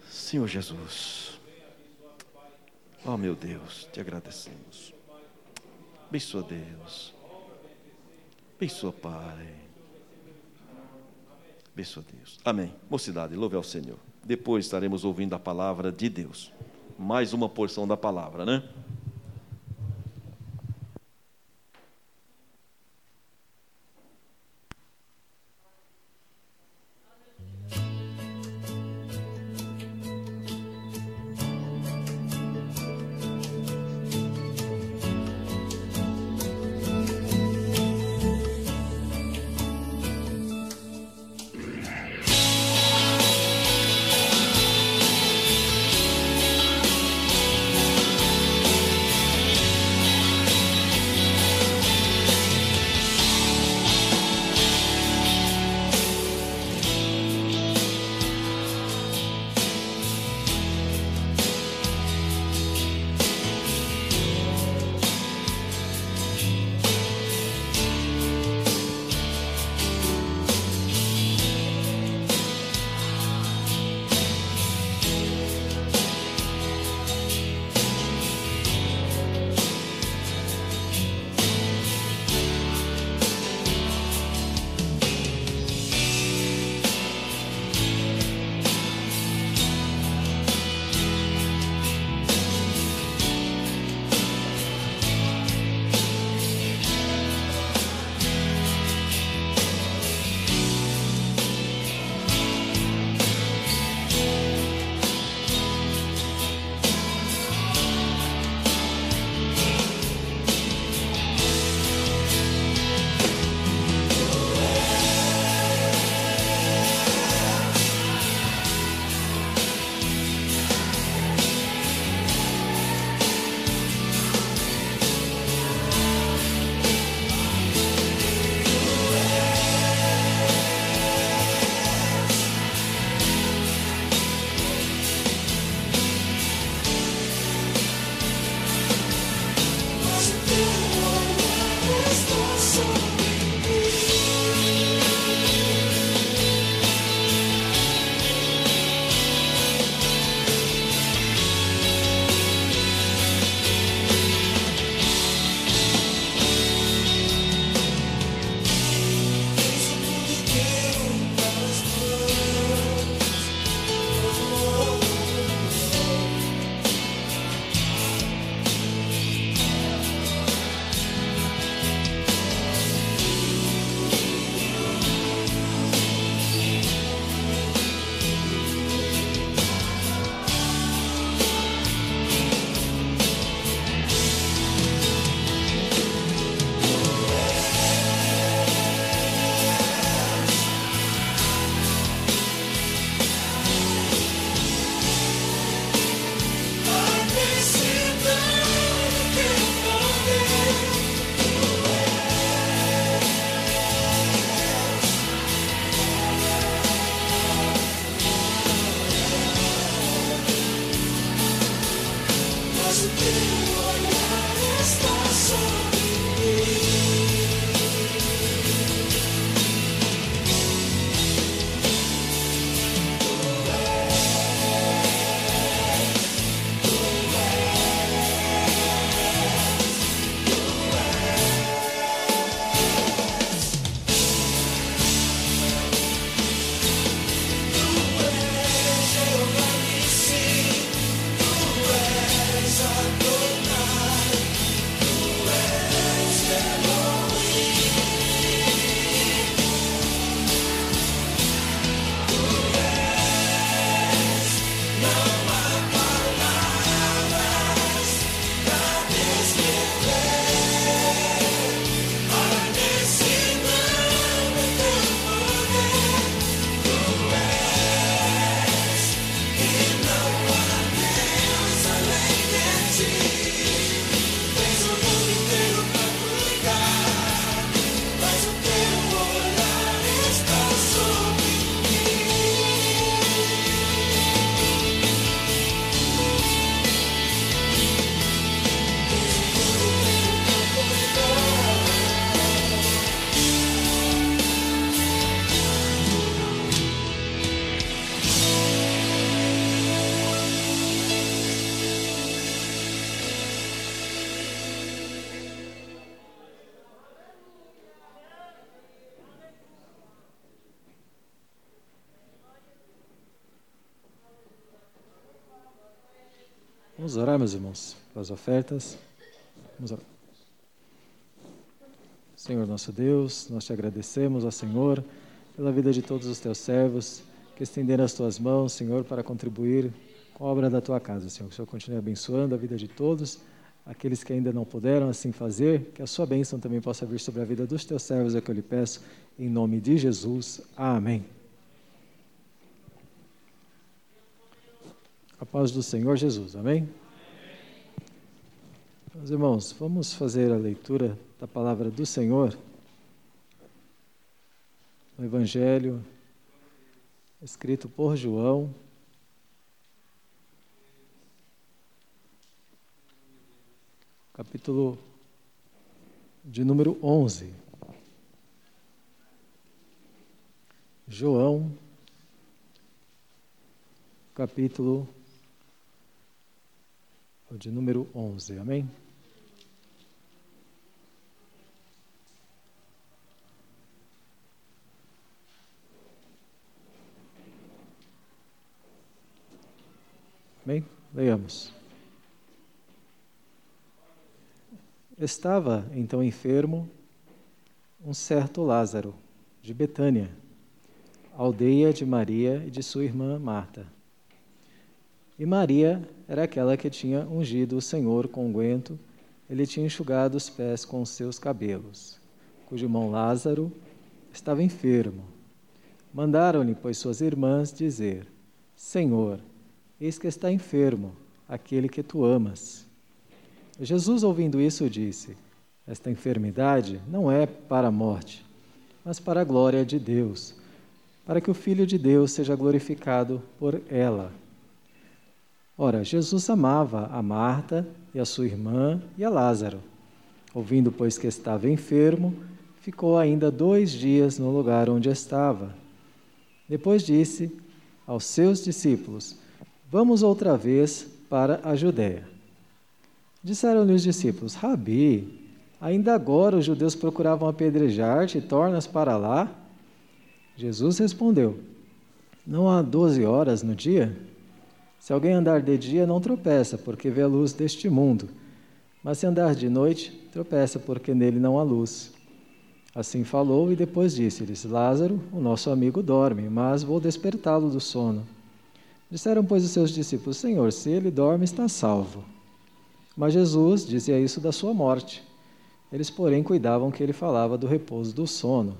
Senhor Jesus. Oh, meu Deus, te agradecemos. Abençoa Deus. Abençoa Pai. Abençoa Deus. Amém. Mocidade, louve ao Senhor. Depois estaremos ouvindo a palavra de Deus. Mais uma porção da palavra, né? Orar, meus irmãos, pelas ofertas. Vamos orar. Senhor nosso Deus, nós te agradecemos, ó Senhor, pela vida de todos os teus servos que estenderam as tuas mãos, Senhor, para contribuir com a obra da tua casa, Senhor. Que o Senhor continue abençoando a vida de todos, aqueles que ainda não puderam assim fazer, que a sua bênção também possa vir sobre a vida dos teus servos, é o que eu lhe peço, em nome de Jesus. Amém. A paz do Senhor Jesus. Amém? Meus irmãos, vamos fazer a leitura da palavra do Senhor no Evangelho escrito por João. Capítulo de número 11. João, capítulo de número 11. Amém? Amém? Leiamos. Estava então enfermo um certo Lázaro, de Betânia, aldeia de Maria e de sua irmã Marta. E Maria era aquela que tinha ungido o Senhor com unguento, ele tinha enxugado os pés com seus cabelos, cujo irmão Lázaro estava enfermo. Mandaram-lhe, pois, suas irmãs dizer: Senhor, eis que está enfermo aquele que tu amas. Jesus, ouvindo isso, disse: Esta enfermidade não é para a morte, mas para a glória de Deus, para que o Filho de Deus seja glorificado por ela. Ora, Jesus amava a Marta e a sua irmã e a Lázaro. Ouvindo, pois, que estava enfermo, ficou ainda dois dias no lugar onde estava. Depois disse aos seus discípulos: Vamos outra vez para a Judéia. Disseram-lhe os discípulos: Rabi, ainda agora os judeus procuravam apedrejar-te e tornas para lá? Jesus respondeu: Não há doze horas no dia? Se alguém andar de dia, não tropeça, porque vê a luz deste mundo. Mas se andar de noite, tropeça, porque nele não há luz. Assim falou e depois disse-lhes: Lázaro, o nosso amigo, dorme, mas vou despertá-lo do sono. Disseram, pois, os seus discípulos: Senhor, se ele dorme, está salvo. Mas Jesus dizia isso da sua morte. Eles, porém, cuidavam que ele falava do repouso do sono.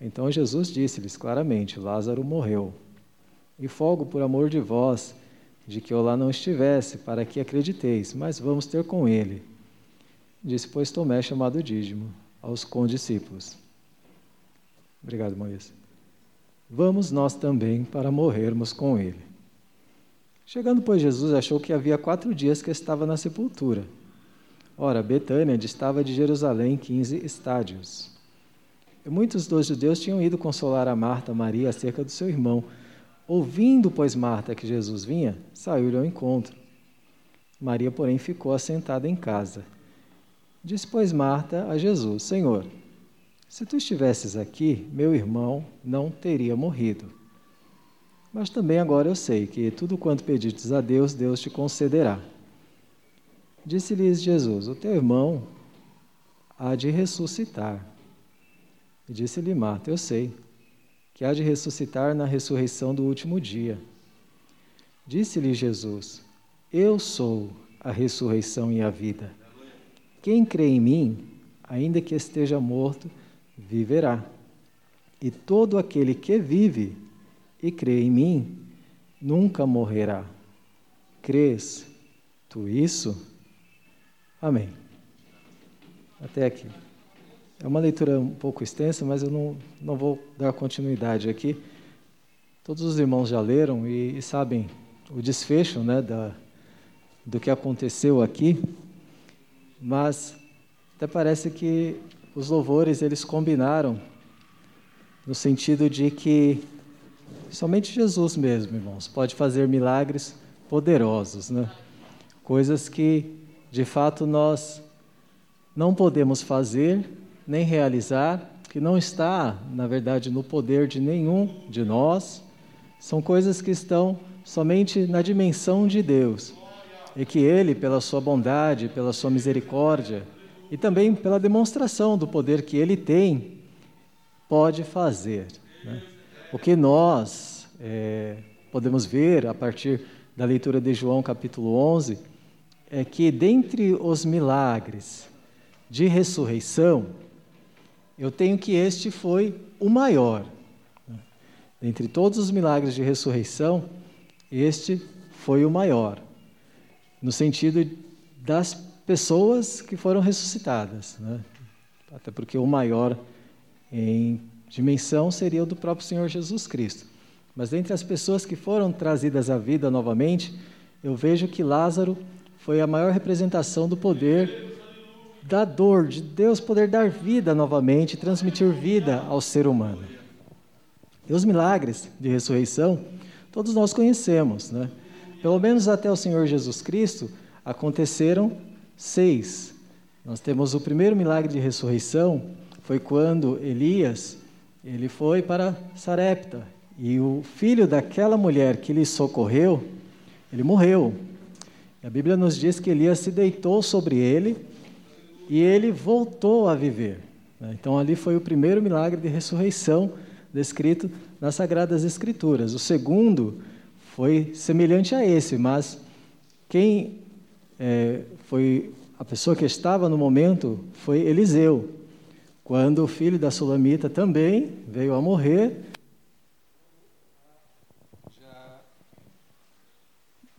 Então Jesus disse-lhes claramente: Lázaro morreu. E folgo por amor de vós de que eu lá não estivesse, para que acrediteis, mas vamos ter com ele. Disse, pois, Tomé, chamado Dídimo, aos condiscípulos. Obrigado, Moisés. Vamos nós também para morrermos com ele. Chegando, pois, Jesus achou que havia quatro dias que estava na sepultura. Ora, Betânia distava de Jerusalém quinze estádios. E muitos dos judeus tinham ido consolar a Marta, Maria, acerca do seu irmão. Ouvindo, pois, Marta que Jesus vinha, saiu-lhe ao encontro. Maria, porém, ficou assentada em casa. Disse, pois, Marta a Jesus: Senhor, se tu estivesses aqui, meu irmão não teria morrido. Mas também agora eu sei que tudo quanto pedistes a Deus, Deus te concederá. Disse-lhes Jesus: O teu irmão há de ressuscitar. E disse-lhe Marta: Eu sei que há de ressuscitar na ressurreição do último dia. Disse-lhe Jesus: Eu sou a ressurreição e a vida. Quem crê em mim, ainda que esteja morto, viverá. E todo aquele que vive e crê em mim, nunca morrerá. Crês tu isso? Amém. Até aqui. É uma leitura um pouco extensa, mas eu não, não vou dar continuidade aqui. Todos os irmãos já leram e, e sabem o desfecho né, da, do que aconteceu aqui, mas até parece que os louvores eles combinaram no sentido de que somente Jesus mesmo, irmãos, pode fazer milagres poderosos, né? Coisas que de fato nós não podemos fazer nem realizar, que não está, na verdade, no poder de nenhum de nós, são coisas que estão somente na dimensão de Deus. e que Ele, pela sua bondade, pela sua misericórdia e também pela demonstração do poder que Ele tem, pode fazer. Né? O que nós é, podemos ver a partir da leitura de João capítulo 11 é que, dentre os milagres de ressurreição, eu tenho que este foi o maior. Dentre todos os milagres de ressurreição, este foi o maior no sentido das pessoas que foram ressuscitadas. Né? Até porque o maior em dimensão seria o do próprio Senhor Jesus Cristo. Mas dentre as pessoas que foram trazidas à vida novamente, eu vejo que Lázaro foi a maior representação do poder da dor, de Deus poder dar vida novamente, transmitir vida ao ser humano. E os milagres de ressurreição, todos nós conhecemos, né? Pelo menos até o Senhor Jesus Cristo, aconteceram seis. Nós temos o primeiro milagre de ressurreição, foi quando Elias ele foi para Sarepta e o filho daquela mulher que lhe socorreu, ele morreu. A Bíblia nos diz que Elias se deitou sobre ele e ele voltou a viver. Então ali foi o primeiro milagre de ressurreição descrito nas Sagradas Escrituras. O segundo foi semelhante a esse, mas quem é, foi a pessoa que estava no momento foi Eliseu, quando o filho da Sulamita também veio a morrer.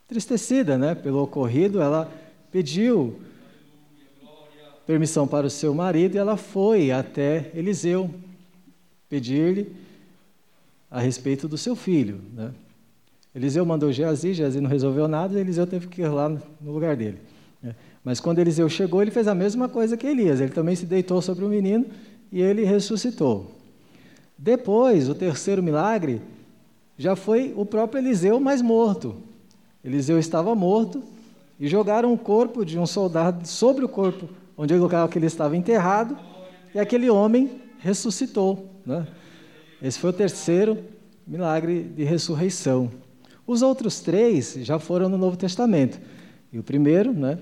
Tristecida né, pelo ocorrido, ela pediu permissão para o seu marido e ela foi até Eliseu pedir-lhe a respeito do seu filho. Né? Eliseu mandou Geazi, Geazi não resolveu nada, e Eliseu teve que ir lá no lugar dele. Né? Mas quando Eliseu chegou, ele fez a mesma coisa que Elias, ele também se deitou sobre o menino e ele ressuscitou. Depois, o terceiro milagre, já foi o próprio Eliseu mais morto. Eliseu estava morto e jogaram o corpo de um soldado sobre o corpo onde o local que ele estava enterrado, e aquele homem ressuscitou. Né? Esse foi o terceiro milagre de ressurreição. Os outros três já foram no Novo Testamento. E o primeiro, né,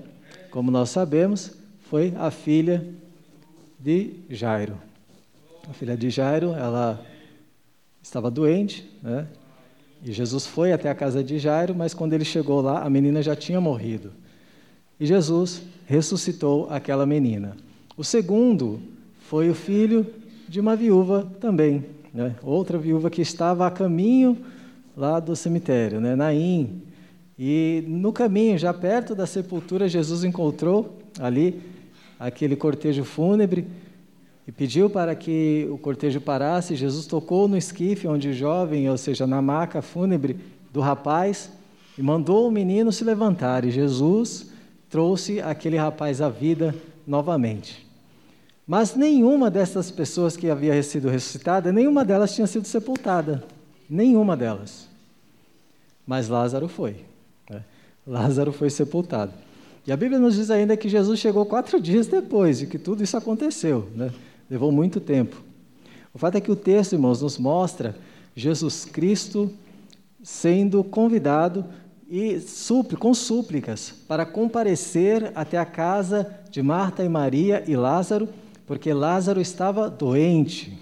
como nós sabemos, foi a filha de Jairo. A filha de Jairo, ela estava doente, né? E Jesus foi até a casa de Jairo, mas quando ele chegou lá, a menina já tinha morrido. E Jesus ressuscitou aquela menina. O segundo foi o filho de uma viúva também, né? outra viúva que estava a caminho lá do cemitério, né, Naim. E no caminho, já perto da sepultura, Jesus encontrou ali aquele cortejo fúnebre e pediu para que o cortejo parasse. Jesus tocou no esquife onde o jovem, ou seja, na maca fúnebre do rapaz, e mandou o menino se levantar. E Jesus trouxe aquele rapaz à vida novamente. Mas nenhuma dessas pessoas que havia sido ressuscitada, nenhuma delas tinha sido sepultada. Nenhuma delas. Mas Lázaro foi. Lázaro foi sepultado. E a Bíblia nos diz ainda que Jesus chegou quatro dias depois de que tudo isso aconteceu. Né? Levou muito tempo. O fato é que o texto, irmãos, nos mostra Jesus Cristo sendo convidado e com súplicas para comparecer até a casa de Marta e Maria e Lázaro, porque Lázaro estava doente.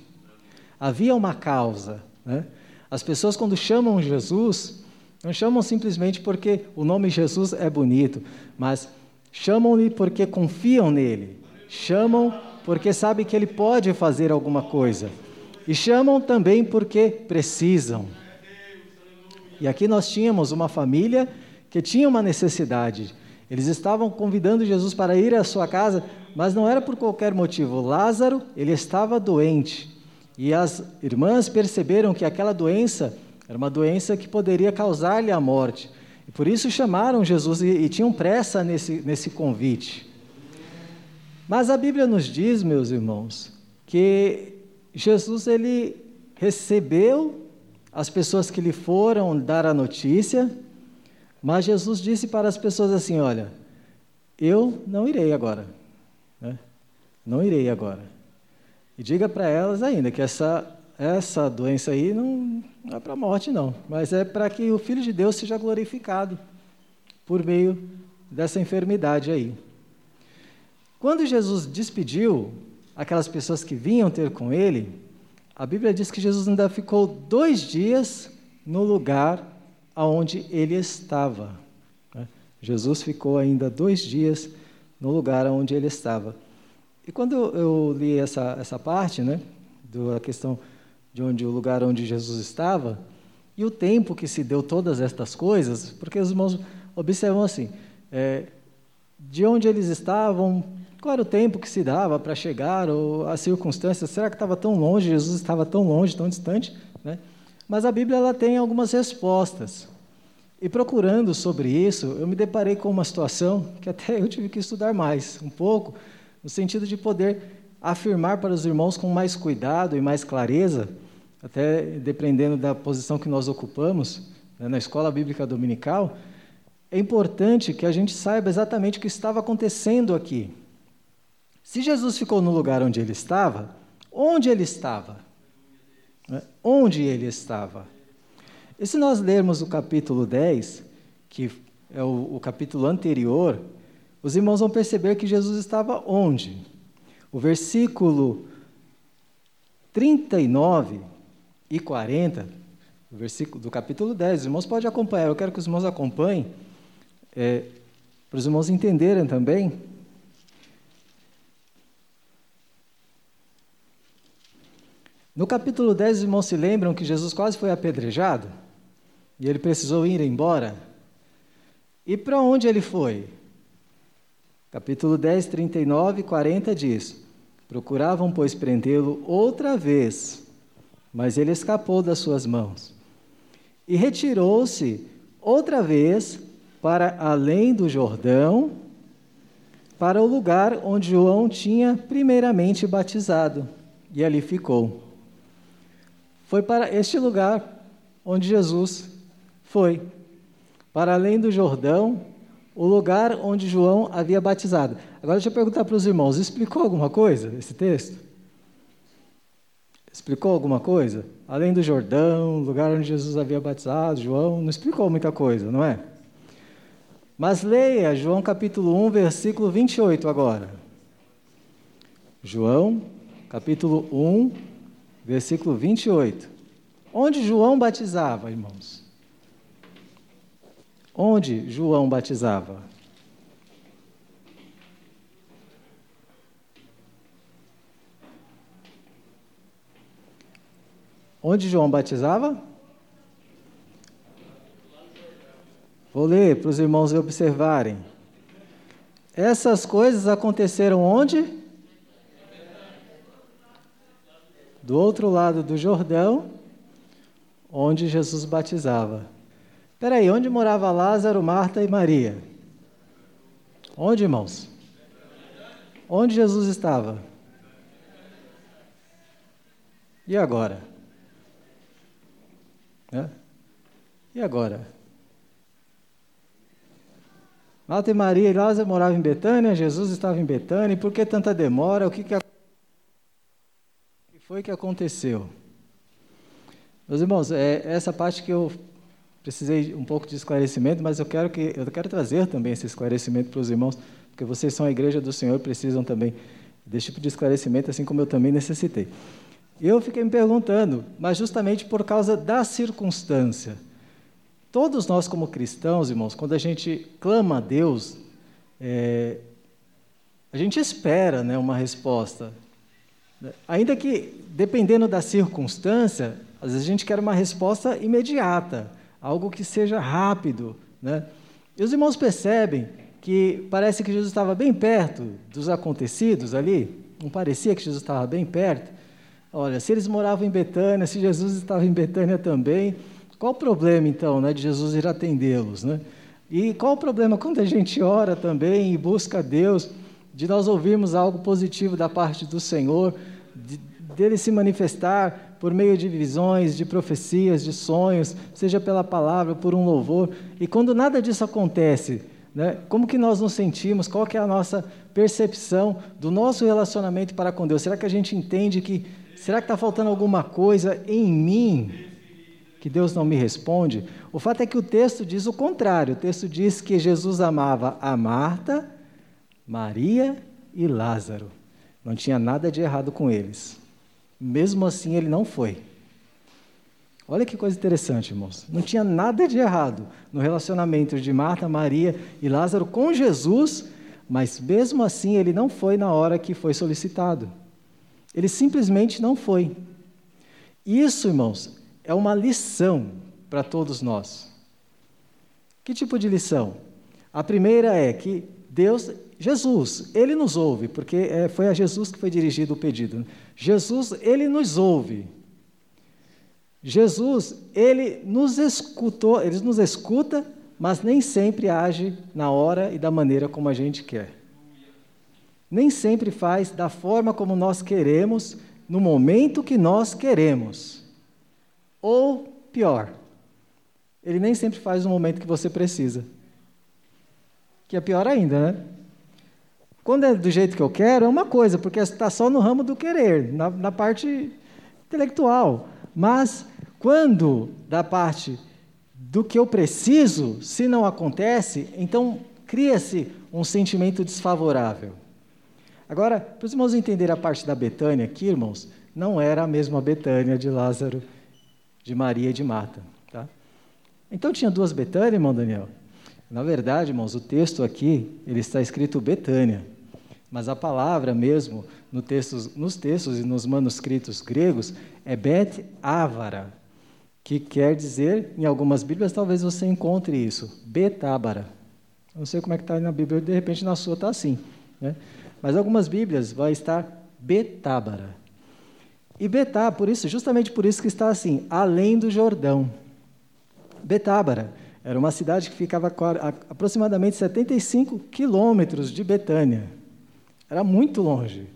Havia uma causa. Né? As pessoas, quando chamam Jesus, não chamam simplesmente porque o nome Jesus é bonito, mas chamam-lhe porque confiam nele. Chamam porque sabem que ele pode fazer alguma coisa. E chamam também porque precisam. E aqui nós tínhamos uma família que tinha uma necessidade. Eles estavam convidando Jesus para ir à sua casa, mas não era por qualquer motivo. Lázaro, ele estava doente. E as irmãs perceberam que aquela doença era uma doença que poderia causar-lhe a morte. E por isso chamaram Jesus e, e tinham pressa nesse, nesse convite. Mas a Bíblia nos diz, meus irmãos, que Jesus ele recebeu as pessoas que lhe foram dar a notícia, mas Jesus disse para as pessoas assim: Olha, eu não irei agora. Né? Não irei agora. E diga para elas ainda que essa essa doença aí não, é para a morte, não, mas é para que o Filho de Deus seja glorificado por meio dessa enfermidade aí. Quando Jesus despediu aquelas pessoas que vinham ter com ele, a Bíblia diz que Jesus ainda ficou dois dias no lugar aonde ele estava. né? Jesus ficou ainda dois dias no lugar onde ele estava. E quando eu li essa, essa parte, né, da questão de onde o lugar onde Jesus estava, e o tempo que se deu todas estas coisas, porque os irmãos observam assim, é, de onde eles estavam, qual era o tempo que se dava para chegar, ou as circunstâncias, será que estava tão longe, Jesus estava tão longe, tão distante? Né? Mas a Bíblia ela tem algumas respostas. E procurando sobre isso, eu me deparei com uma situação que até eu tive que estudar mais, um pouco, no sentido de poder afirmar para os irmãos com mais cuidado e mais clareza, até dependendo da posição que nós ocupamos né, na escola bíblica dominical, é importante que a gente saiba exatamente o que estava acontecendo aqui. Se Jesus ficou no lugar onde ele estava, onde ele estava? Né? Onde ele estava? E se nós lermos o capítulo 10, que é o, o capítulo anterior, os irmãos vão perceber que Jesus estava onde? O versículo 39 e 40, o versículo do capítulo 10, os irmãos podem acompanhar, eu quero que os irmãos acompanhem, é, para os irmãos entenderem também. No capítulo 10, os irmãos se lembram que Jesus quase foi apedrejado e ele precisou ir embora. E para onde ele foi? Capítulo 10, 39 e 40 diz: Procuravam, pois, prendê-lo outra vez, mas ele escapou das suas mãos. E retirou-se outra vez para além do Jordão, para o lugar onde João tinha primeiramente batizado, e ali ficou. Foi para este lugar onde Jesus foi, para além do Jordão, o lugar onde João havia batizado. Agora deixa eu perguntar para os irmãos: explicou alguma coisa esse texto? Explicou alguma coisa? Além do Jordão, lugar onde Jesus havia batizado, João, não explicou muita coisa, não é? Mas leia João capítulo 1, versículo 28 agora. João, capítulo 1, versículo 28. Onde João batizava, irmãos? Onde João batizava? Onde João batizava? Vou ler para os irmãos observarem. Essas coisas aconteceram onde? Do outro lado do Jordão, onde Jesus batizava. Espera aí, onde morava Lázaro, Marta e Maria? Onde, irmãos? Onde Jesus estava? E agora? É? E agora? Marta e Maria e Lázaro moravam em Betânia, Jesus estava em Betânia, e por que tanta demora? O que, que, o que foi que aconteceu? Meus irmãos, é essa parte que eu precisei um pouco de esclarecimento, mas eu quero que eu quero trazer também esse esclarecimento para os irmãos, porque vocês são a igreja do Senhor, precisam também desse tipo de esclarecimento, assim como eu também necessitei. Eu fiquei me perguntando, mas justamente por causa da circunstância. Todos nós, como cristãos, irmãos, quando a gente clama a Deus, é, a gente espera né, uma resposta. Ainda que, dependendo da circunstância, às vezes a gente quer uma resposta imediata, algo que seja rápido. Né? E os irmãos percebem que parece que Jesus estava bem perto dos acontecidos ali, não parecia que Jesus estava bem perto. Olha, se eles moravam em Betânia, se Jesus estava em Betânia também, qual o problema então né, de Jesus ir atendê-los? Né? E qual o problema quando a gente ora também e busca a Deus, de nós ouvirmos algo positivo da parte do Senhor, de, dele se manifestar por meio de visões, de profecias, de sonhos, seja pela palavra, por um louvor. E quando nada disso acontece, né, como que nós nos sentimos? Qual que é a nossa percepção do nosso relacionamento para com Deus? Será que a gente entende que será que está faltando alguma coisa em mim que Deus não me responde? O fato é que o texto diz o contrário. O texto diz que Jesus amava a Marta, Maria e Lázaro. Não tinha nada de errado com eles. Mesmo assim, ele não foi. Olha que coisa interessante, irmãos. Não tinha nada de errado no relacionamento de Marta, Maria e Lázaro com Jesus, mas mesmo assim ele não foi na hora que foi solicitado. Ele simplesmente não foi. Isso, irmãos, é uma lição para todos nós. Que tipo de lição? A primeira é que Deus, Jesus, ele nos ouve, porque é, foi a Jesus que foi dirigido o pedido. Jesus, ele nos ouve. Jesus, ele nos escutou, ele nos escuta, mas nem sempre age na hora e da maneira como a gente quer. Nem sempre faz da forma como nós queremos, no momento que nós queremos. Ou pior, ele nem sempre faz no momento que você precisa. Que é pior ainda, né? Quando é do jeito que eu quero, é uma coisa, porque está só no ramo do querer, na, na parte intelectual. Mas quando da parte do que eu preciso, se não acontece, então cria-se um sentimento desfavorável. Agora, para os irmãos entenderem a parte da Betânia aqui, irmãos, não era a mesma Betânia de Lázaro, de Maria e de Marta. Tá? Então tinha duas Betânia, irmão Daniel? Na verdade, irmãos, o texto aqui, ele está escrito Betânia. Mas a palavra mesmo, no texto, nos textos e nos manuscritos gregos, é Bet Ávara, que quer dizer, em algumas Bíblias, talvez você encontre isso, Betábara. Não sei como é que está na Bíblia, de repente na sua está assim. Né? Mas algumas Bíblias vai estar Betábara. E Betá, por isso, justamente por isso que está assim, além do Jordão. Betábara era uma cidade que ficava a aproximadamente 75 quilômetros de Betânia. Era muito longe.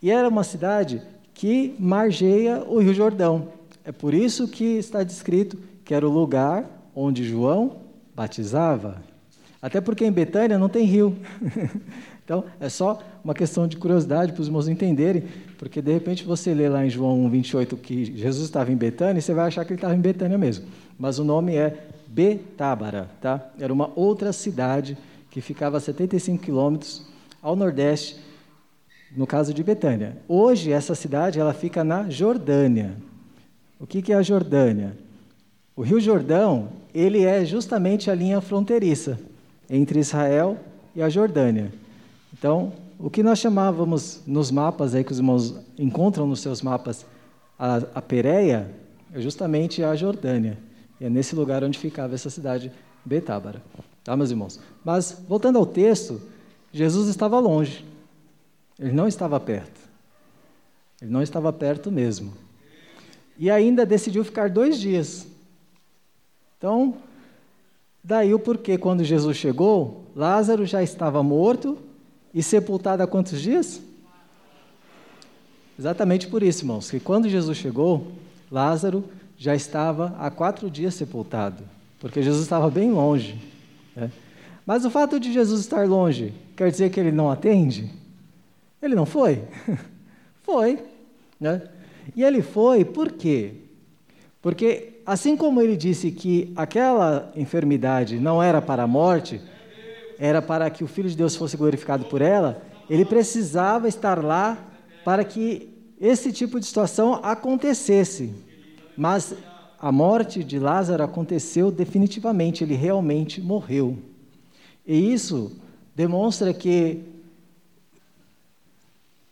E era uma cidade que margeia o Rio Jordão. É por isso que está descrito que era o lugar onde João batizava. Até porque em Betânia não tem rio. [laughs] então, é só uma questão de curiosidade para os irmãos entenderem, porque de repente você lê lá em João 1, 28 que Jesus estava em Betânia e você vai achar que ele estava em Betânia mesmo. Mas o nome é Betábara, tá? Era uma outra cidade que ficava a 75 quilômetros ao nordeste, no caso de Betânia. Hoje essa cidade ela fica na Jordânia. O que, que é a Jordânia? O Rio Jordão ele é justamente a linha fronteiriça entre Israel e a Jordânia. Então, o que nós chamávamos nos mapas aí que os irmãos encontram nos seus mapas a, a Pereia é justamente a Jordânia. E é nesse lugar onde ficava essa cidade Betábara. Tá, meus irmãos? Mas, voltando ao texto, Jesus estava longe. Ele não estava perto. Ele não estava perto mesmo. E ainda decidiu ficar dois dias. Então, daí o porquê, quando Jesus chegou, Lázaro já estava morto e sepultado há quantos dias? Exatamente por isso, irmãos, que quando Jesus chegou, Lázaro já estava há quatro dias sepultado, porque Jesus estava bem longe. Né? Mas o fato de Jesus estar longe quer dizer que ele não atende? Ele não foi? [laughs] foi. Né? E ele foi por quê? Porque, assim como ele disse que aquela enfermidade não era para a morte, era para que o Filho de Deus fosse glorificado por ela, ele precisava estar lá para que esse tipo de situação acontecesse. Mas a morte de Lázaro aconteceu definitivamente, ele realmente morreu. E isso demonstra que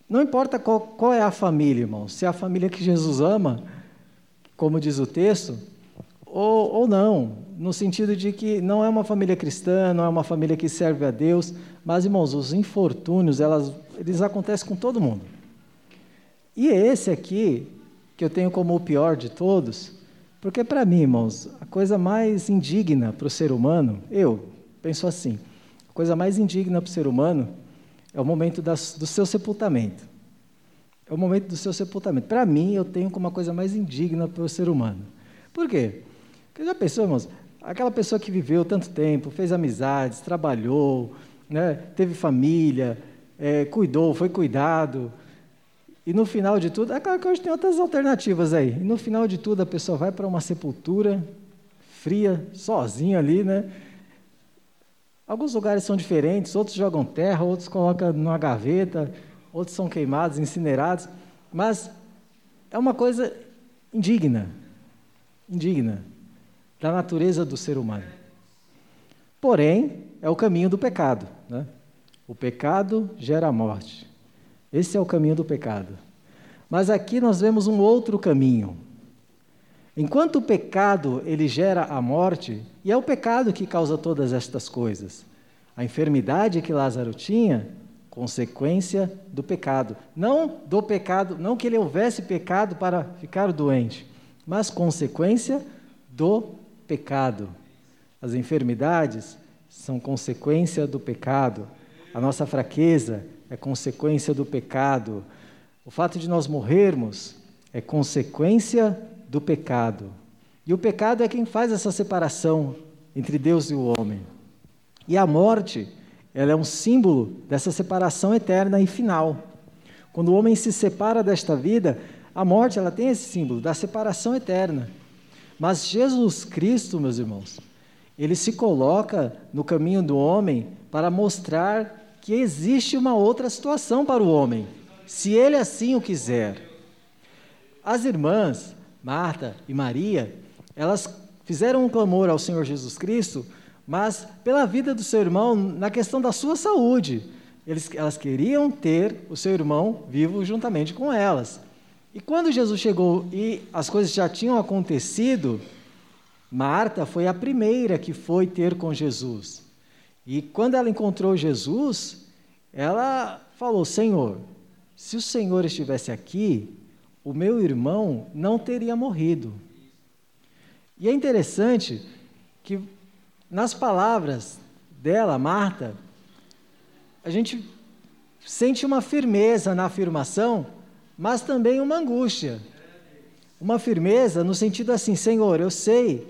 não importa qual, qual, é a família, irmão, se é a família que Jesus ama, como diz o texto, ou, ou não, no sentido de que não é uma família cristã, não é uma família que serve a Deus, mas, irmãos, os infortúnios, elas, eles acontecem com todo mundo. E esse aqui, que eu tenho como o pior de todos, porque para mim, irmãos, a coisa mais indigna para o ser humano, eu penso assim, a coisa mais indigna para o ser humano é o momento das, do seu sepultamento. É o momento do seu sepultamento. Para mim, eu tenho como a coisa mais indigna para o ser humano. Por quê? Porque já pensou, irmãos, aquela pessoa que viveu tanto tempo, fez amizades, trabalhou, né, teve família, é, cuidou, foi cuidado, E no final de tudo, é claro que hoje tem outras alternativas aí. E no final de tudo, a pessoa vai para uma sepultura fria, sozinha ali, né? Alguns lugares são diferentes, outros jogam terra, outros colocam numa gaveta, outros são queimados, incinerados, mas é uma coisa indigna, indigna da natureza do ser humano. Porém, é o caminho do pecado. Né? O pecado gera a morte. Esse é o caminho do pecado. Mas aqui nós vemos um outro caminho. Enquanto o pecado ele gera a morte, e é o pecado que causa todas estas coisas. A enfermidade que Lázaro tinha, consequência do pecado. Não do pecado, não que ele houvesse pecado para ficar doente, mas consequência do pecado. As enfermidades são consequência do pecado. A nossa fraqueza é consequência do pecado. O fato de nós morrermos é consequência do pecado. E o pecado é quem faz essa separação entre Deus e o homem. E a morte, ela é um símbolo dessa separação eterna e final. Quando o homem se separa desta vida, a morte ela tem esse símbolo da separação eterna. Mas Jesus Cristo, meus irmãos, ele se coloca no caminho do homem para mostrar que existe uma outra situação para o homem, se ele assim o quiser. As irmãs, Marta e Maria, elas fizeram um clamor ao Senhor Jesus Cristo, mas pela vida do seu irmão, na questão da sua saúde. Eles, elas queriam ter o seu irmão vivo juntamente com elas. E quando Jesus chegou e as coisas já tinham acontecido, Marta foi a primeira que foi ter com Jesus. E quando ela encontrou Jesus, ela falou: Senhor, se o Senhor estivesse aqui, o meu irmão não teria morrido. E é interessante que nas palavras dela, Marta, a gente sente uma firmeza na afirmação, mas também uma angústia. Uma firmeza no sentido assim: Senhor, eu sei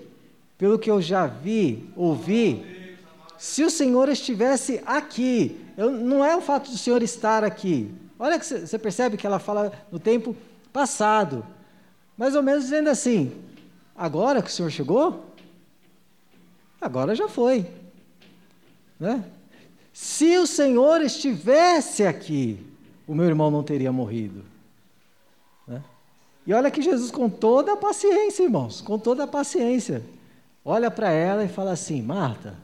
pelo que eu já vi, ouvi, se o Senhor estivesse aqui, eu, não é o fato do Senhor estar aqui. Olha que você percebe que ela fala no tempo passado, mais ou menos dizendo assim: agora que o Senhor chegou, agora já foi. Né? Se o Senhor estivesse aqui, o meu irmão não teria morrido. E olha que Jesus, com toda a paciência, irmãos, com toda a paciência, olha para ela e fala assim: Marta,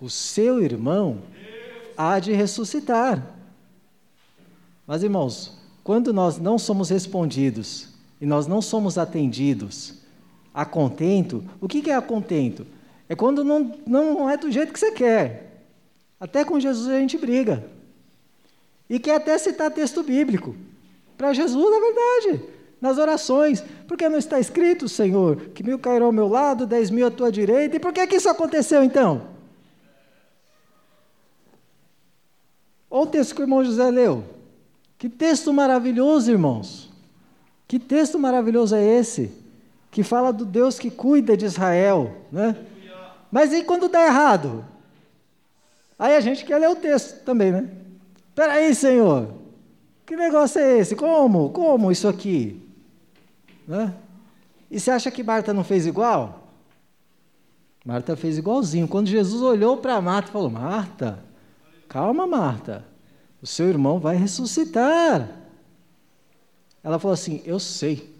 o seu irmão há de ressuscitar. Mas, irmãos, quando nós não somos respondidos e nós não somos atendidos a contento, o que é a contento? É quando não, não é do jeito que você quer. Até com Jesus a gente briga. E quer até citar texto bíblico. Para Jesus, na verdade nas orações. Porque não está escrito, Senhor, que mil cairão ao meu lado, dez mil à tua direita. E por que, que isso aconteceu então? Olha o texto que o irmão José leu. Que texto maravilhoso, irmãos. Que texto maravilhoso é esse? Que fala do Deus que cuida de Israel. Né? Mas e quando dá errado? Aí a gente quer ler o texto também, né? Espera aí, Senhor. Que negócio é esse? Como? Como isso aqui? Né? E você acha que Marta não fez igual? Marta fez igualzinho. Quando Jesus olhou para Marta e falou: Marta, calma, Marta, o seu irmão vai ressuscitar. Ela falou assim: Eu sei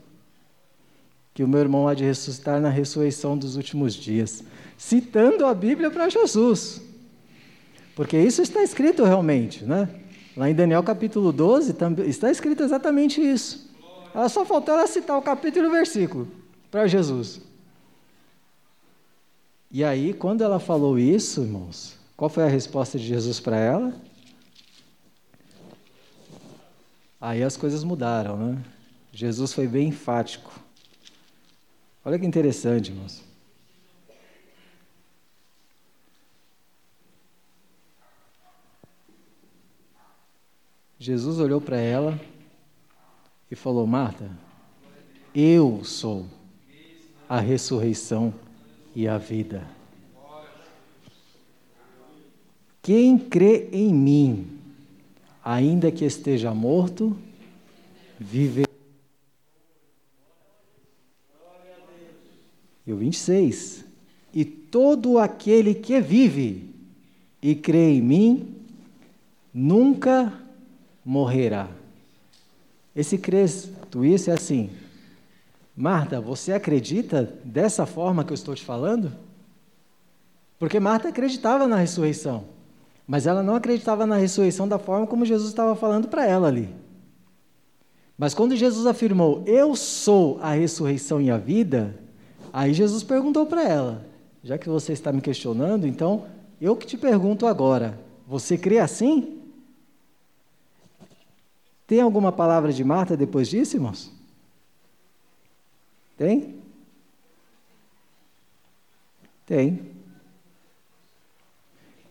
que o meu irmão há de ressuscitar na ressurreição dos últimos dias, citando a Bíblia para Jesus. Porque isso está escrito realmente, né? Lá em Daniel capítulo 12 está escrito exatamente isso. Ela só faltou ela citar o capítulo e o versículo para Jesus. E aí, quando ela falou isso, irmãos, qual foi a resposta de Jesus para ela? Aí as coisas mudaram, né? Jesus foi bem enfático. Olha que interessante, irmãos. Jesus olhou para ela e falou: Marta, eu sou a ressurreição e a vida. Quem crê em mim, ainda que esteja morto, viver. E o 26. E todo aquele que vive e crê em mim, nunca morrerá. Esse Cristo, isso é assim. Marta, você acredita dessa forma que eu estou te falando? Porque Marta acreditava na ressurreição, mas ela não acreditava na ressurreição da forma como Jesus estava falando para ela ali. Mas quando Jesus afirmou, Eu sou a ressurreição e a vida, aí Jesus perguntou para ela: Já que você está me questionando, então eu que te pergunto agora, você crê assim? Tem alguma palavra de Marta depois disso, irmãos? Tem? Tem.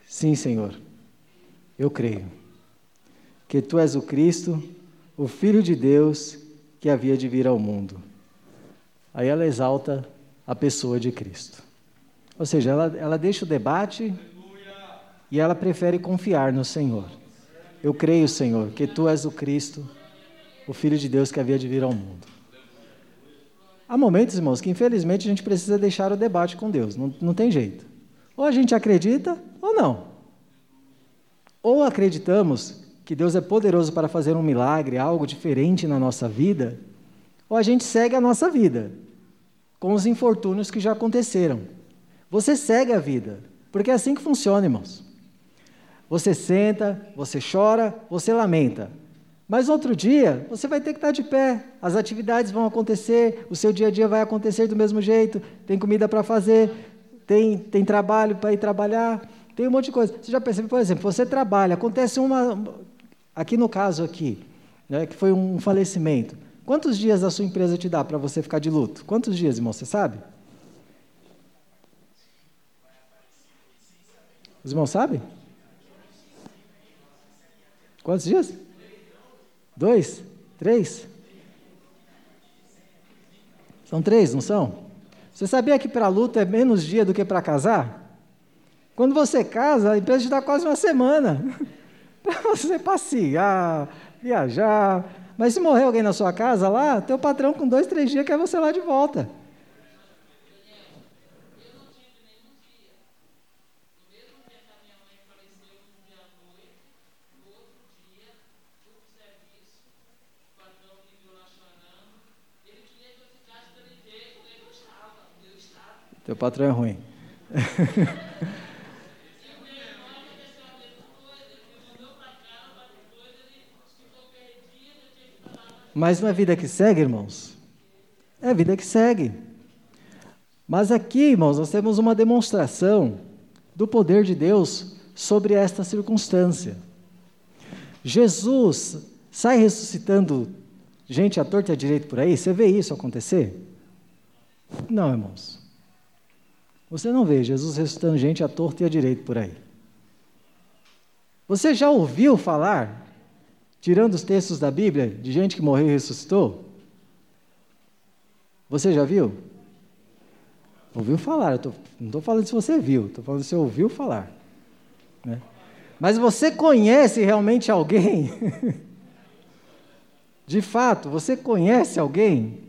Sim, Senhor, eu creio que tu és o Cristo, o Filho de Deus que havia de vir ao mundo. Aí ela exalta a pessoa de Cristo. Ou seja, ela, ela deixa o debate e ela prefere confiar no Senhor. Eu creio, Senhor, que tu és o Cristo, o Filho de Deus que havia de vir ao mundo. Há momentos, irmãos, que infelizmente a gente precisa deixar o debate com Deus, não, não tem jeito. Ou a gente acredita ou não. Ou acreditamos que Deus é poderoso para fazer um milagre, algo diferente na nossa vida, ou a gente segue a nossa vida, com os infortúnios que já aconteceram. Você segue a vida, porque é assim que funciona, irmãos. Você senta, você chora, você lamenta. Mas outro dia, você vai ter que estar de pé, as atividades vão acontecer, o seu dia a dia vai acontecer do mesmo jeito, tem comida para fazer, tem, tem trabalho para ir trabalhar, tem um monte de coisa. Você já percebeu, por exemplo, você trabalha, acontece uma. Aqui no caso aqui, né, que foi um falecimento. Quantos dias a sua empresa te dá para você ficar de luto? Quantos dias, irmão? Você sabe? Os irmãos sabem? Quantos dias? Dois? Três? São três, não são? Você sabia que para luta é menos dia do que para casar? Quando você casa, a empresa te dá quase uma semana [laughs] para você passear, viajar. Mas se morrer alguém na sua casa lá, teu patrão com dois, três dias quer você lá de volta. Teu patrão é ruim. Mas não é vida que segue, irmãos? É vida que segue. Mas aqui, irmãos, nós temos uma demonstração do poder de Deus sobre esta circunstância. Jesus sai ressuscitando gente à torta e à direita por aí? Você vê isso acontecer? Não, irmãos. Você não vê Jesus ressuscitando gente à torta e à direita por aí. Você já ouviu falar, tirando os textos da Bíblia, de gente que morreu e ressuscitou? Você já viu? Ouviu falar, tô, não estou falando se você viu, estou falando se você ouviu falar. Né? Mas você conhece realmente alguém? [laughs] De fato, você conhece alguém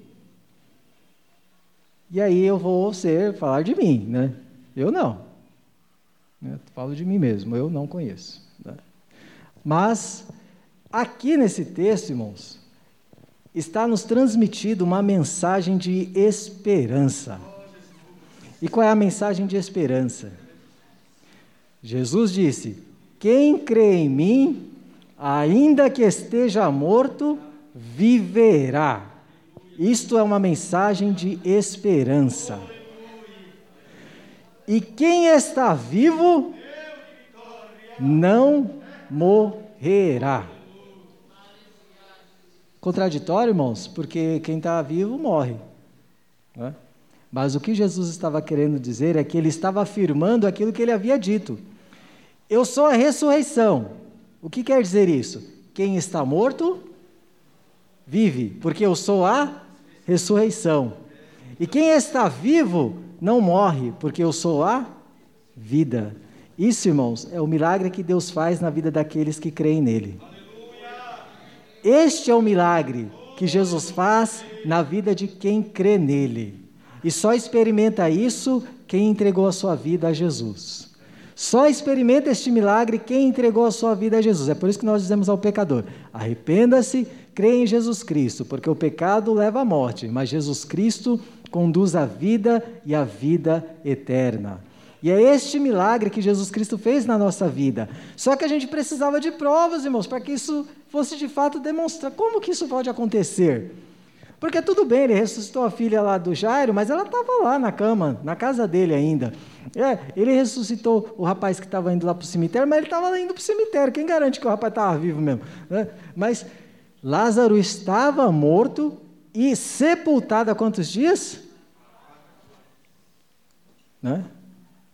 e aí eu vou ser falar de mim, né? Eu não. Eu falo de mim mesmo, eu não conheço. Né? Mas aqui nesse texto, irmãos, está nos transmitido uma mensagem de esperança. E qual é a mensagem de esperança? Jesus disse: Quem crê em mim, ainda que esteja morto, viverá. Isto é uma mensagem de esperança. E quem está vivo não morrerá. Contraditório, irmãos, porque quem está vivo morre. Né? Mas o que Jesus estava querendo dizer é que ele estava afirmando aquilo que ele havia dito. Eu sou a ressurreição. O que quer dizer isso? Quem está morto, vive, porque eu sou a ressurreição. E quem está vivo não morre, porque eu sou a vida. Isso, irmãos, é o milagre que Deus faz na vida daqueles que creem nele. Este é o milagre que Jesus faz na vida de quem crê nele. E só experimenta isso quem entregou a sua vida a Jesus. Só experimenta este milagre quem entregou a sua vida a Jesus. É por isso que nós dizemos ao pecador: arrependa-se, crê em Jesus Cristo, porque o pecado leva à morte, mas Jesus Cristo conduz à vida e à vida eterna. E é este milagre que Jesus Cristo fez na nossa vida. Só que a gente precisava de provas, irmãos, para que isso fosse de fato demonstrar. Como que isso pode acontecer? Porque tudo bem, ele ressuscitou a filha lá do Jairo, mas ela estava lá na cama, na casa dele ainda. É, ele ressuscitou o rapaz que estava indo lá para o cemitério, mas ele estava indo para o cemitério. Quem garante que o rapaz estava vivo mesmo? Né? Mas Lázaro estava morto e sepultado há quantos dias? Né?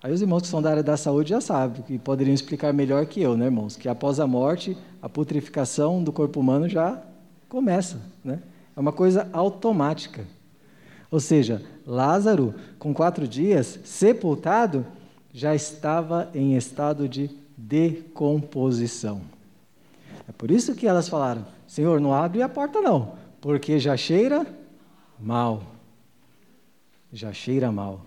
Aí os irmãos que são da área da saúde já sabem, que poderiam explicar melhor que eu, né, irmãos? Que após a morte, a putrificação do corpo humano já começa, né? É uma coisa automática. Ou seja, Lázaro, com quatro dias, sepultado, já estava em estado de decomposição. É por isso que elas falaram: Senhor, não abre a porta não, porque já cheira mal. Já cheira mal.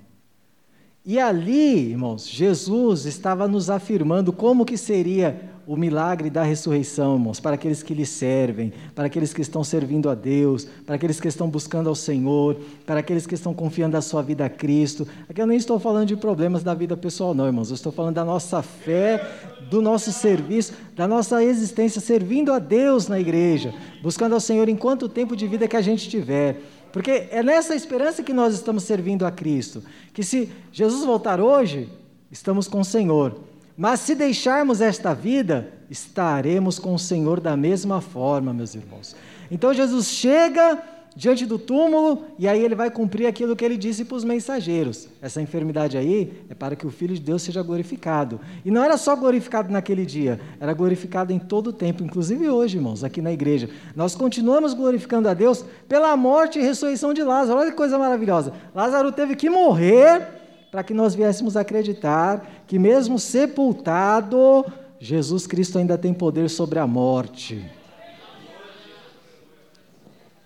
E ali, irmãos, Jesus estava nos afirmando como que seria o milagre da ressurreição, irmãos, para aqueles que lhe servem, para aqueles que estão servindo a Deus, para aqueles que estão buscando ao Senhor, para aqueles que estão confiando a sua vida a Cristo. Aqui eu nem estou falando de problemas da vida pessoal, não, irmãos. Eu estou falando da nossa fé, do nosso serviço, da nossa existência servindo a Deus na igreja, buscando ao Senhor em quanto tempo de vida que a gente tiver. Porque é nessa esperança que nós estamos servindo a Cristo. Que se Jesus voltar hoje, estamos com o Senhor. Mas se deixarmos esta vida, estaremos com o Senhor da mesma forma, meus irmãos. Então Jesus chega diante do túmulo e aí ele vai cumprir aquilo que ele disse para os mensageiros. Essa enfermidade aí é para que o Filho de Deus seja glorificado. E não era só glorificado naquele dia, era glorificado em todo o tempo, inclusive hoje, irmãos, aqui na igreja. Nós continuamos glorificando a Deus pela morte e ressurreição de Lázaro. Olha que coisa maravilhosa. Lázaro teve que morrer para que nós viéssemos acreditar que mesmo sepultado, Jesus Cristo ainda tem poder sobre a morte.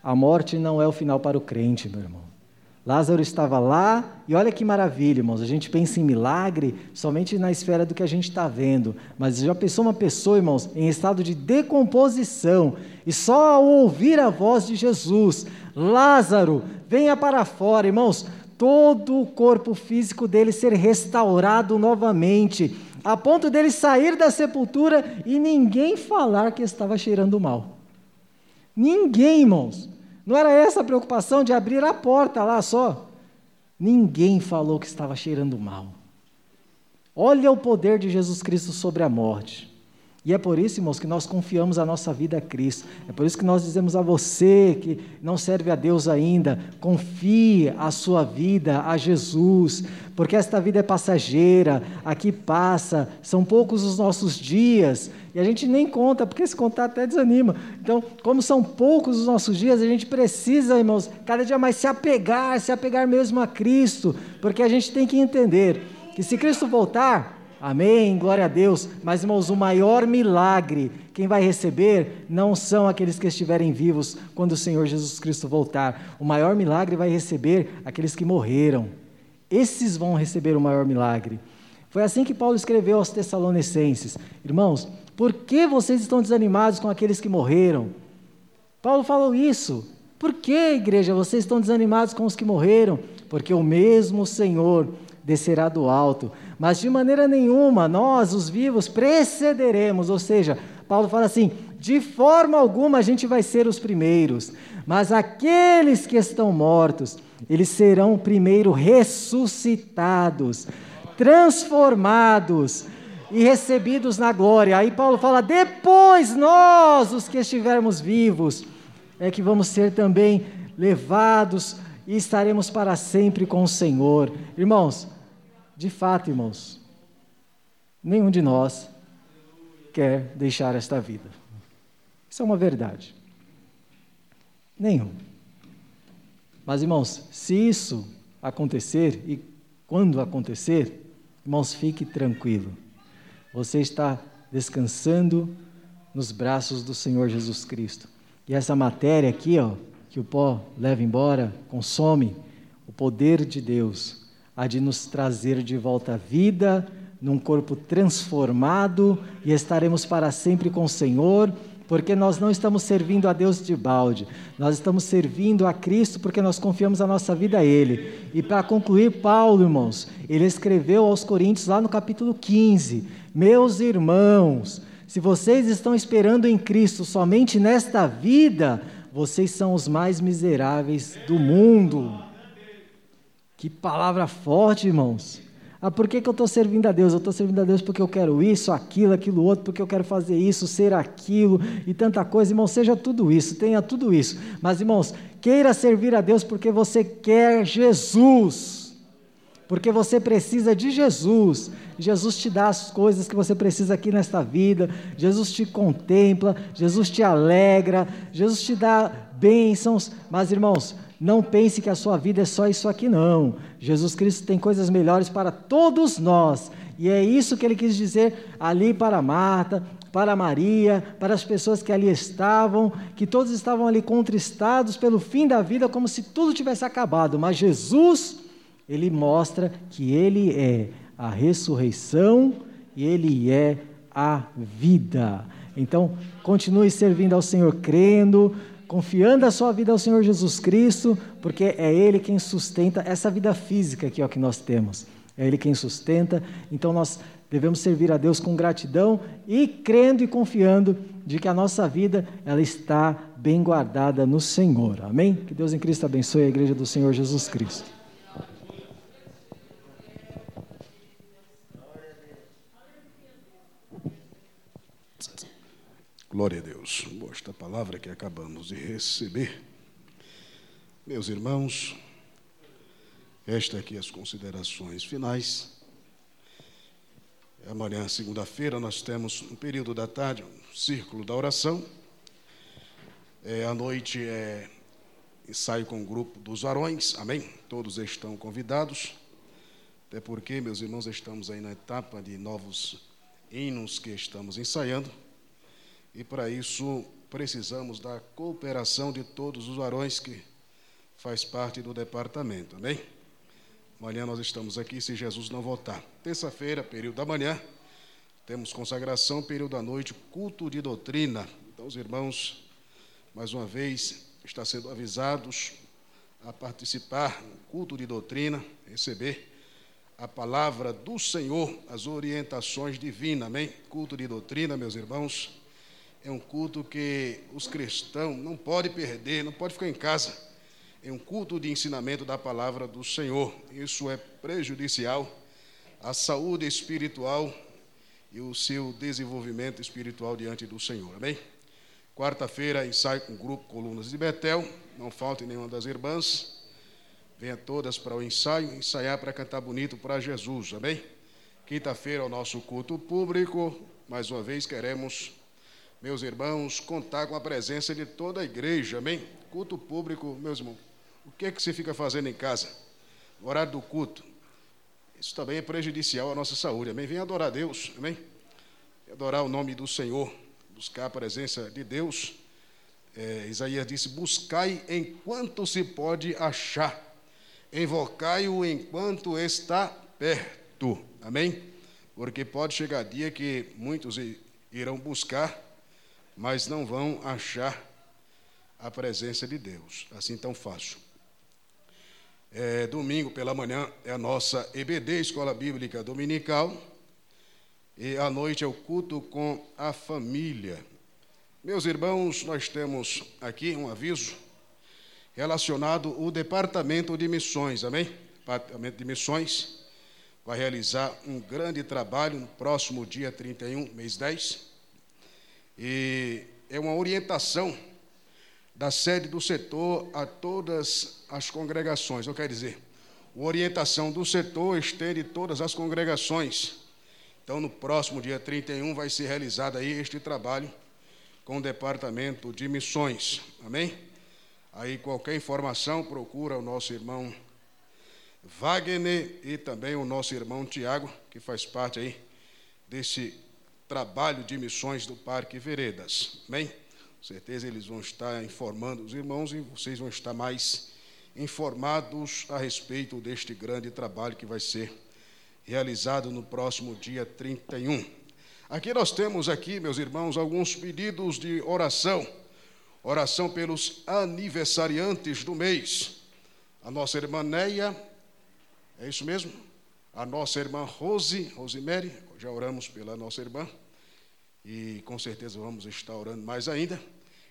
A morte não é o final para o crente, meu irmão. Lázaro estava lá, e olha que maravilha, irmãos. A gente pensa em milagre somente na esfera do que a gente está vendo. Mas já pensou uma pessoa, irmãos, em estado de decomposição, e só ao ouvir a voz de Jesus, Lázaro, venha para fora, irmãos, todo o corpo físico dele ser restaurado novamente, a ponto dele sair da sepultura e ninguém falar que estava cheirando mal. Ninguém, irmãos. Não era essa a preocupação de abrir a porta lá só. Ninguém falou que estava cheirando mal. Olha o poder de Jesus Cristo sobre a morte. E é por isso, irmãos, que nós confiamos a nossa vida a Cristo. É por isso que nós dizemos a você que não serve a Deus ainda, confie a sua vida a Jesus, porque esta vida é passageira, aqui passa, são poucos os nossos dias, e a gente nem conta, porque se contar até desanima. Então, como são poucos os nossos dias, a gente precisa, irmãos, cada dia mais se apegar, se apegar mesmo a Cristo, porque a gente tem que entender que se Cristo voltar, amém, glória a Deus, mas irmãos, o maior milagre, quem vai receber não são aqueles que estiverem vivos quando o Senhor Jesus Cristo voltar. O maior milagre vai receber aqueles que morreram. Esses vão receber o maior milagre. Foi assim que Paulo escreveu aos Tessalonicenses: Irmãos, por que vocês estão desanimados com aqueles que morreram? Paulo falou isso. Por que, igreja, vocês estão desanimados com os que morreram? Porque o mesmo Senhor descerá do alto. Mas de maneira nenhuma nós, os vivos, precederemos. Ou seja, Paulo fala assim: de forma alguma a gente vai ser os primeiros, mas aqueles que estão mortos, eles serão primeiro ressuscitados, transformados e recebidos na glória. Aí Paulo fala: depois nós, os que estivermos vivos, é que vamos ser também levados e estaremos para sempre com o Senhor. Irmãos, de fato, irmãos, nenhum de nós quer deixar esta vida. Isso é uma verdade. Nenhum. Mas, irmãos, se isso acontecer, e quando acontecer, irmãos, fique tranquilo você está descansando nos braços do Senhor Jesus Cristo. E essa matéria aqui, ó, que o pó leva embora, consome, o poder de Deus há de nos trazer de volta a vida, num corpo transformado, e estaremos para sempre com o Senhor, porque nós não estamos servindo a Deus de balde, nós estamos servindo a Cristo porque nós confiamos a nossa vida a Ele. E para concluir, Paulo, irmãos, ele escreveu aos Coríntios lá no capítulo 15: Meus irmãos, se vocês estão esperando em Cristo somente nesta vida, vocês são os mais miseráveis do mundo. Que palavra forte, irmãos. Ah, por que, que eu estou servindo a Deus? Eu estou servindo a Deus porque eu quero isso, aquilo, aquilo outro, porque eu quero fazer isso, ser aquilo e tanta coisa. Irmão, seja tudo isso, tenha tudo isso. Mas, irmãos, queira servir a Deus porque você quer Jesus. Porque você precisa de Jesus. Jesus te dá as coisas que você precisa aqui nesta vida. Jesus te contempla, Jesus te alegra, Jesus te dá bênçãos. Mas, irmãos, não pense que a sua vida é só isso aqui, não. Jesus Cristo tem coisas melhores para todos nós. E é isso que ele quis dizer ali para Marta, para Maria, para as pessoas que ali estavam, que todos estavam ali contristados pelo fim da vida, como se tudo tivesse acabado. Mas Jesus, ele mostra que ele é a ressurreição e ele é a vida. Então, continue servindo ao Senhor crendo, confiando a sua vida ao Senhor Jesus Cristo, porque é Ele quem sustenta essa vida física aqui ó, que nós temos. É Ele quem sustenta, então nós devemos servir a Deus com gratidão e crendo e confiando de que a nossa vida ela está bem guardada no Senhor. Amém? Que Deus em Cristo abençoe a igreja do Senhor Jesus Cristo. Glória a Deus. Esta palavra que acabamos de receber. Meus irmãos, esta aqui as considerações finais. Amanhã, segunda-feira, nós temos um período da tarde, um círculo da oração. É, à noite é ensaio com o grupo dos varões, amém? Todos estão convidados, até porque, meus irmãos, estamos aí na etapa de novos hinos que estamos ensaiando. E para isso precisamos da cooperação de todos os varões que faz parte do departamento, amém? Amanhã nós estamos aqui se Jesus não voltar. Terça-feira, período da manhã, temos consagração, período da noite, culto de doutrina. Então, os irmãos, mais uma vez, estão sendo avisados a participar no culto de doutrina, receber a palavra do Senhor, as orientações divinas, amém? Culto de doutrina, meus irmãos é um culto que os cristãos não podem perder, não podem ficar em casa. É um culto de ensinamento da palavra do Senhor. Isso é prejudicial à saúde espiritual e o seu desenvolvimento espiritual diante do Senhor. Amém? Quarta-feira, ensaio com o grupo Colunas de Betel. Não falte nenhuma das irmãs. Venha todas para o ensaio, ensaiar para cantar bonito para Jesus. Amém? Quinta-feira, o nosso culto público. Mais uma vez, queremos meus irmãos, contar com a presença de toda a igreja, amém? Culto público, meus irmãos. O que é que você fica fazendo em casa? No horário do culto. Isso também é prejudicial à nossa saúde, amém? Vem adorar a Deus, amém? Adorar o nome do Senhor, buscar a presença de Deus. É, Isaías disse: Buscai enquanto se pode achar, invocai-o enquanto está perto, amém? Porque pode chegar dia que muitos irão buscar mas não vão achar a presença de Deus, assim tão fácil. É, domingo pela manhã é a nossa EBD, Escola Bíblica Dominical, e à noite é o culto com a família. Meus irmãos, nós temos aqui um aviso relacionado ao Departamento de Missões, amém? Departamento de Missões vai realizar um grande trabalho no próximo dia 31, mês 10 e é uma orientação da sede do setor a todas as congregações. Eu quero dizer, a orientação do setor estende todas as congregações. Então, no próximo dia 31 vai ser realizado aí este trabalho com o departamento de missões. Amém? Aí qualquer informação procura o nosso irmão Wagner e também o nosso irmão Tiago, que faz parte aí desse trabalho de missões do Parque Veredas. Amém? certeza eles vão estar informando os irmãos e vocês vão estar mais informados a respeito deste grande trabalho que vai ser realizado no próximo dia 31. Aqui nós temos aqui, meus irmãos, alguns pedidos de oração. Oração pelos aniversariantes do mês. A nossa irmã Neia, é isso mesmo? A nossa irmã Rose, Rosemary, já oramos pela nossa irmã e com certeza vamos estar orando mais ainda.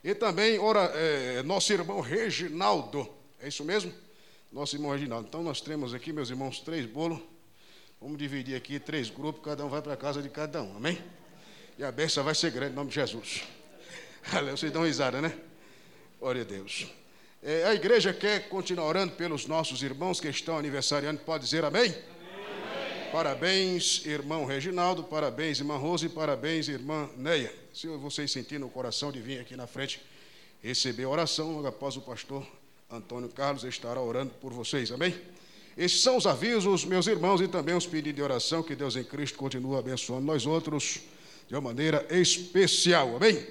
E também ora, é, nosso irmão Reginaldo, é isso mesmo? Nosso irmão Reginaldo. Então nós temos aqui, meus irmãos, três bolos. Vamos dividir aqui três grupos, cada um vai para a casa de cada um, amém? E a bênção vai ser grande em nome de Jesus. [laughs] Vocês dão risada, né? Glória a Deus. É, a igreja quer continuar orando pelos nossos irmãos que estão aniversariando. Pode dizer amém? Parabéns, irmão Reginaldo, parabéns, irmã Rose, parabéns, irmã Neia. Se vocês sentirem no coração de vir aqui na frente receber a oração, após o pastor Antônio Carlos estará orando por vocês, amém? Esses são os avisos, meus irmãos, e também os pedidos de oração que Deus em Cristo continua abençoando nós outros de uma maneira especial, amém?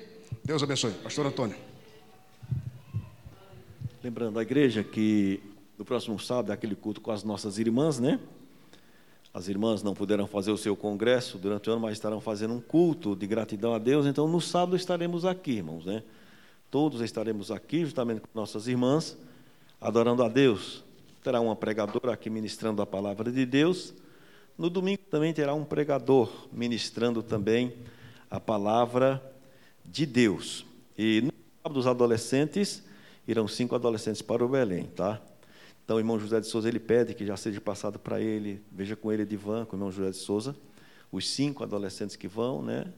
Deus abençoe. Pastor Antônio. Lembrando a igreja que no próximo sábado é aquele culto com as nossas irmãs, né? As irmãs não puderam fazer o seu congresso durante o ano, mas estarão fazendo um culto de gratidão a Deus. Então, no sábado estaremos aqui, irmãos, né? Todos estaremos aqui, justamente com nossas irmãs, adorando a Deus. Terá uma pregadora aqui ministrando a palavra de Deus. No domingo também terá um pregador ministrando também a palavra de Deus. E no sábado, os adolescentes irão cinco adolescentes para o Belém, tá? Então, o irmão José de Souza, ele pede que já seja passado para ele, veja com ele de van, com o irmão José de Souza, os cinco adolescentes que vão, né,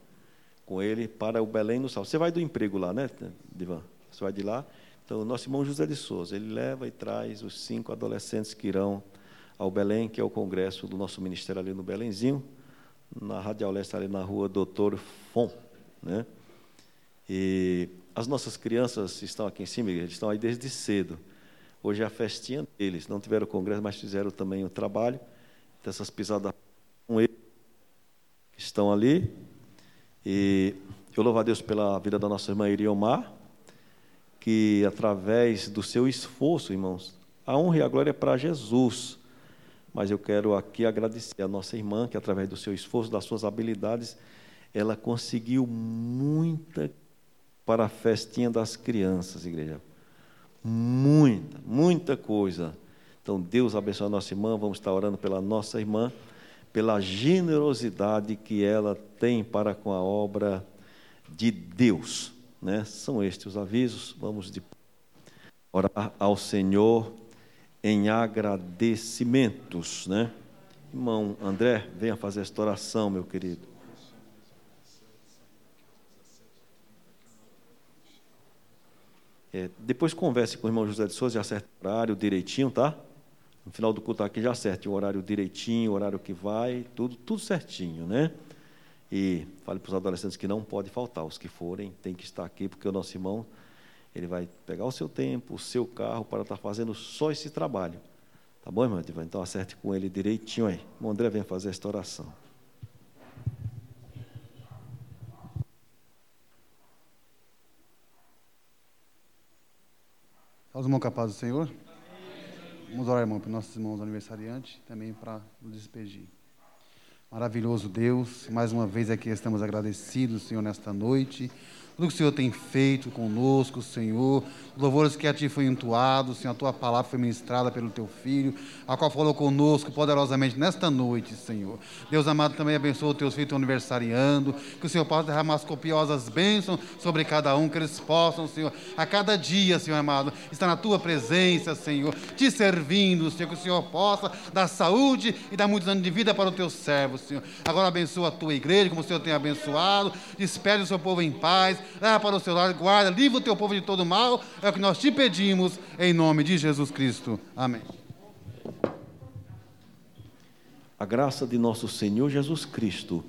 com ele para o Belém no sábado. Você vai do emprego lá, né, Divan? Você vai de lá. Então, o nosso irmão José de Souza, ele leva e traz os cinco adolescentes que irão ao Belém, que é o congresso do nosso ministério ali no Belenzinho, na Radial Leste, ali na rua Doutor Fon, né? E as nossas crianças estão aqui em cima, eles estão aí desde cedo. Hoje é a festinha deles. Não tiveram congresso, mas fizeram também o trabalho. Então, essas pisadas com eles que estão ali. E eu louvo a Deus pela vida da nossa irmã Iriomar, que através do seu esforço, irmãos, a honra e a glória é para Jesus. Mas eu quero aqui agradecer a nossa irmã, que através do seu esforço, das suas habilidades, ela conseguiu muita para a festinha das crianças, igreja. Muita, muita coisa. Então, Deus abençoe a nossa irmã. Vamos estar orando pela nossa irmã, pela generosidade que ela tem para com a obra de Deus. Né? São estes os avisos. Vamos de orar ao Senhor em agradecimentos. Né? Irmão André, venha fazer esta oração, meu querido. É, depois converse com o irmão José de Souza, já acerta o horário direitinho, tá? No final do culto aqui já acerte o horário direitinho, o horário que vai, tudo, tudo certinho, né? E fale para os adolescentes que não pode faltar, os que forem tem que estar aqui, porque o nosso irmão ele vai pegar o seu tempo, o seu carro para estar fazendo só esse trabalho. Tá bom, irmão? Então acerte com ele direitinho aí. O André vem fazer esta oração. Os irmãos capazes do Senhor? Vamos orar, irmão, para nossos irmãos aniversariantes, também para nos despedir. Maravilhoso Deus, mais uma vez aqui estamos agradecidos, Senhor, nesta noite tudo que o Senhor tem feito conosco, Senhor, louvores que a Ti foi entoado, Senhor, a Tua palavra foi ministrada pelo Teu Filho, a qual falou conosco poderosamente nesta noite, Senhor. Deus amado, também abençoa os Teus filhos aniversariando, que o Senhor possa derramar as copiosas bênçãos sobre cada um, que eles possam, Senhor, a cada dia, Senhor amado, estar na Tua presença, Senhor, Te servindo, Senhor, que o Senhor possa dar saúde e dar muitos anos de vida para o Teu servo, Senhor. Agora abençoa a Tua igreja, como o Senhor tem abençoado, despede o Seu povo em paz, leva para o seu lado, guarda, livra o teu povo de todo mal. É o que nós te pedimos, em nome de Jesus Cristo. Amém. A graça de nosso Senhor Jesus Cristo,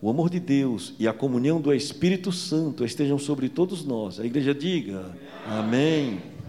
o amor de Deus e a comunhão do Espírito Santo estejam sobre todos nós. A igreja diga: Amém. Amém.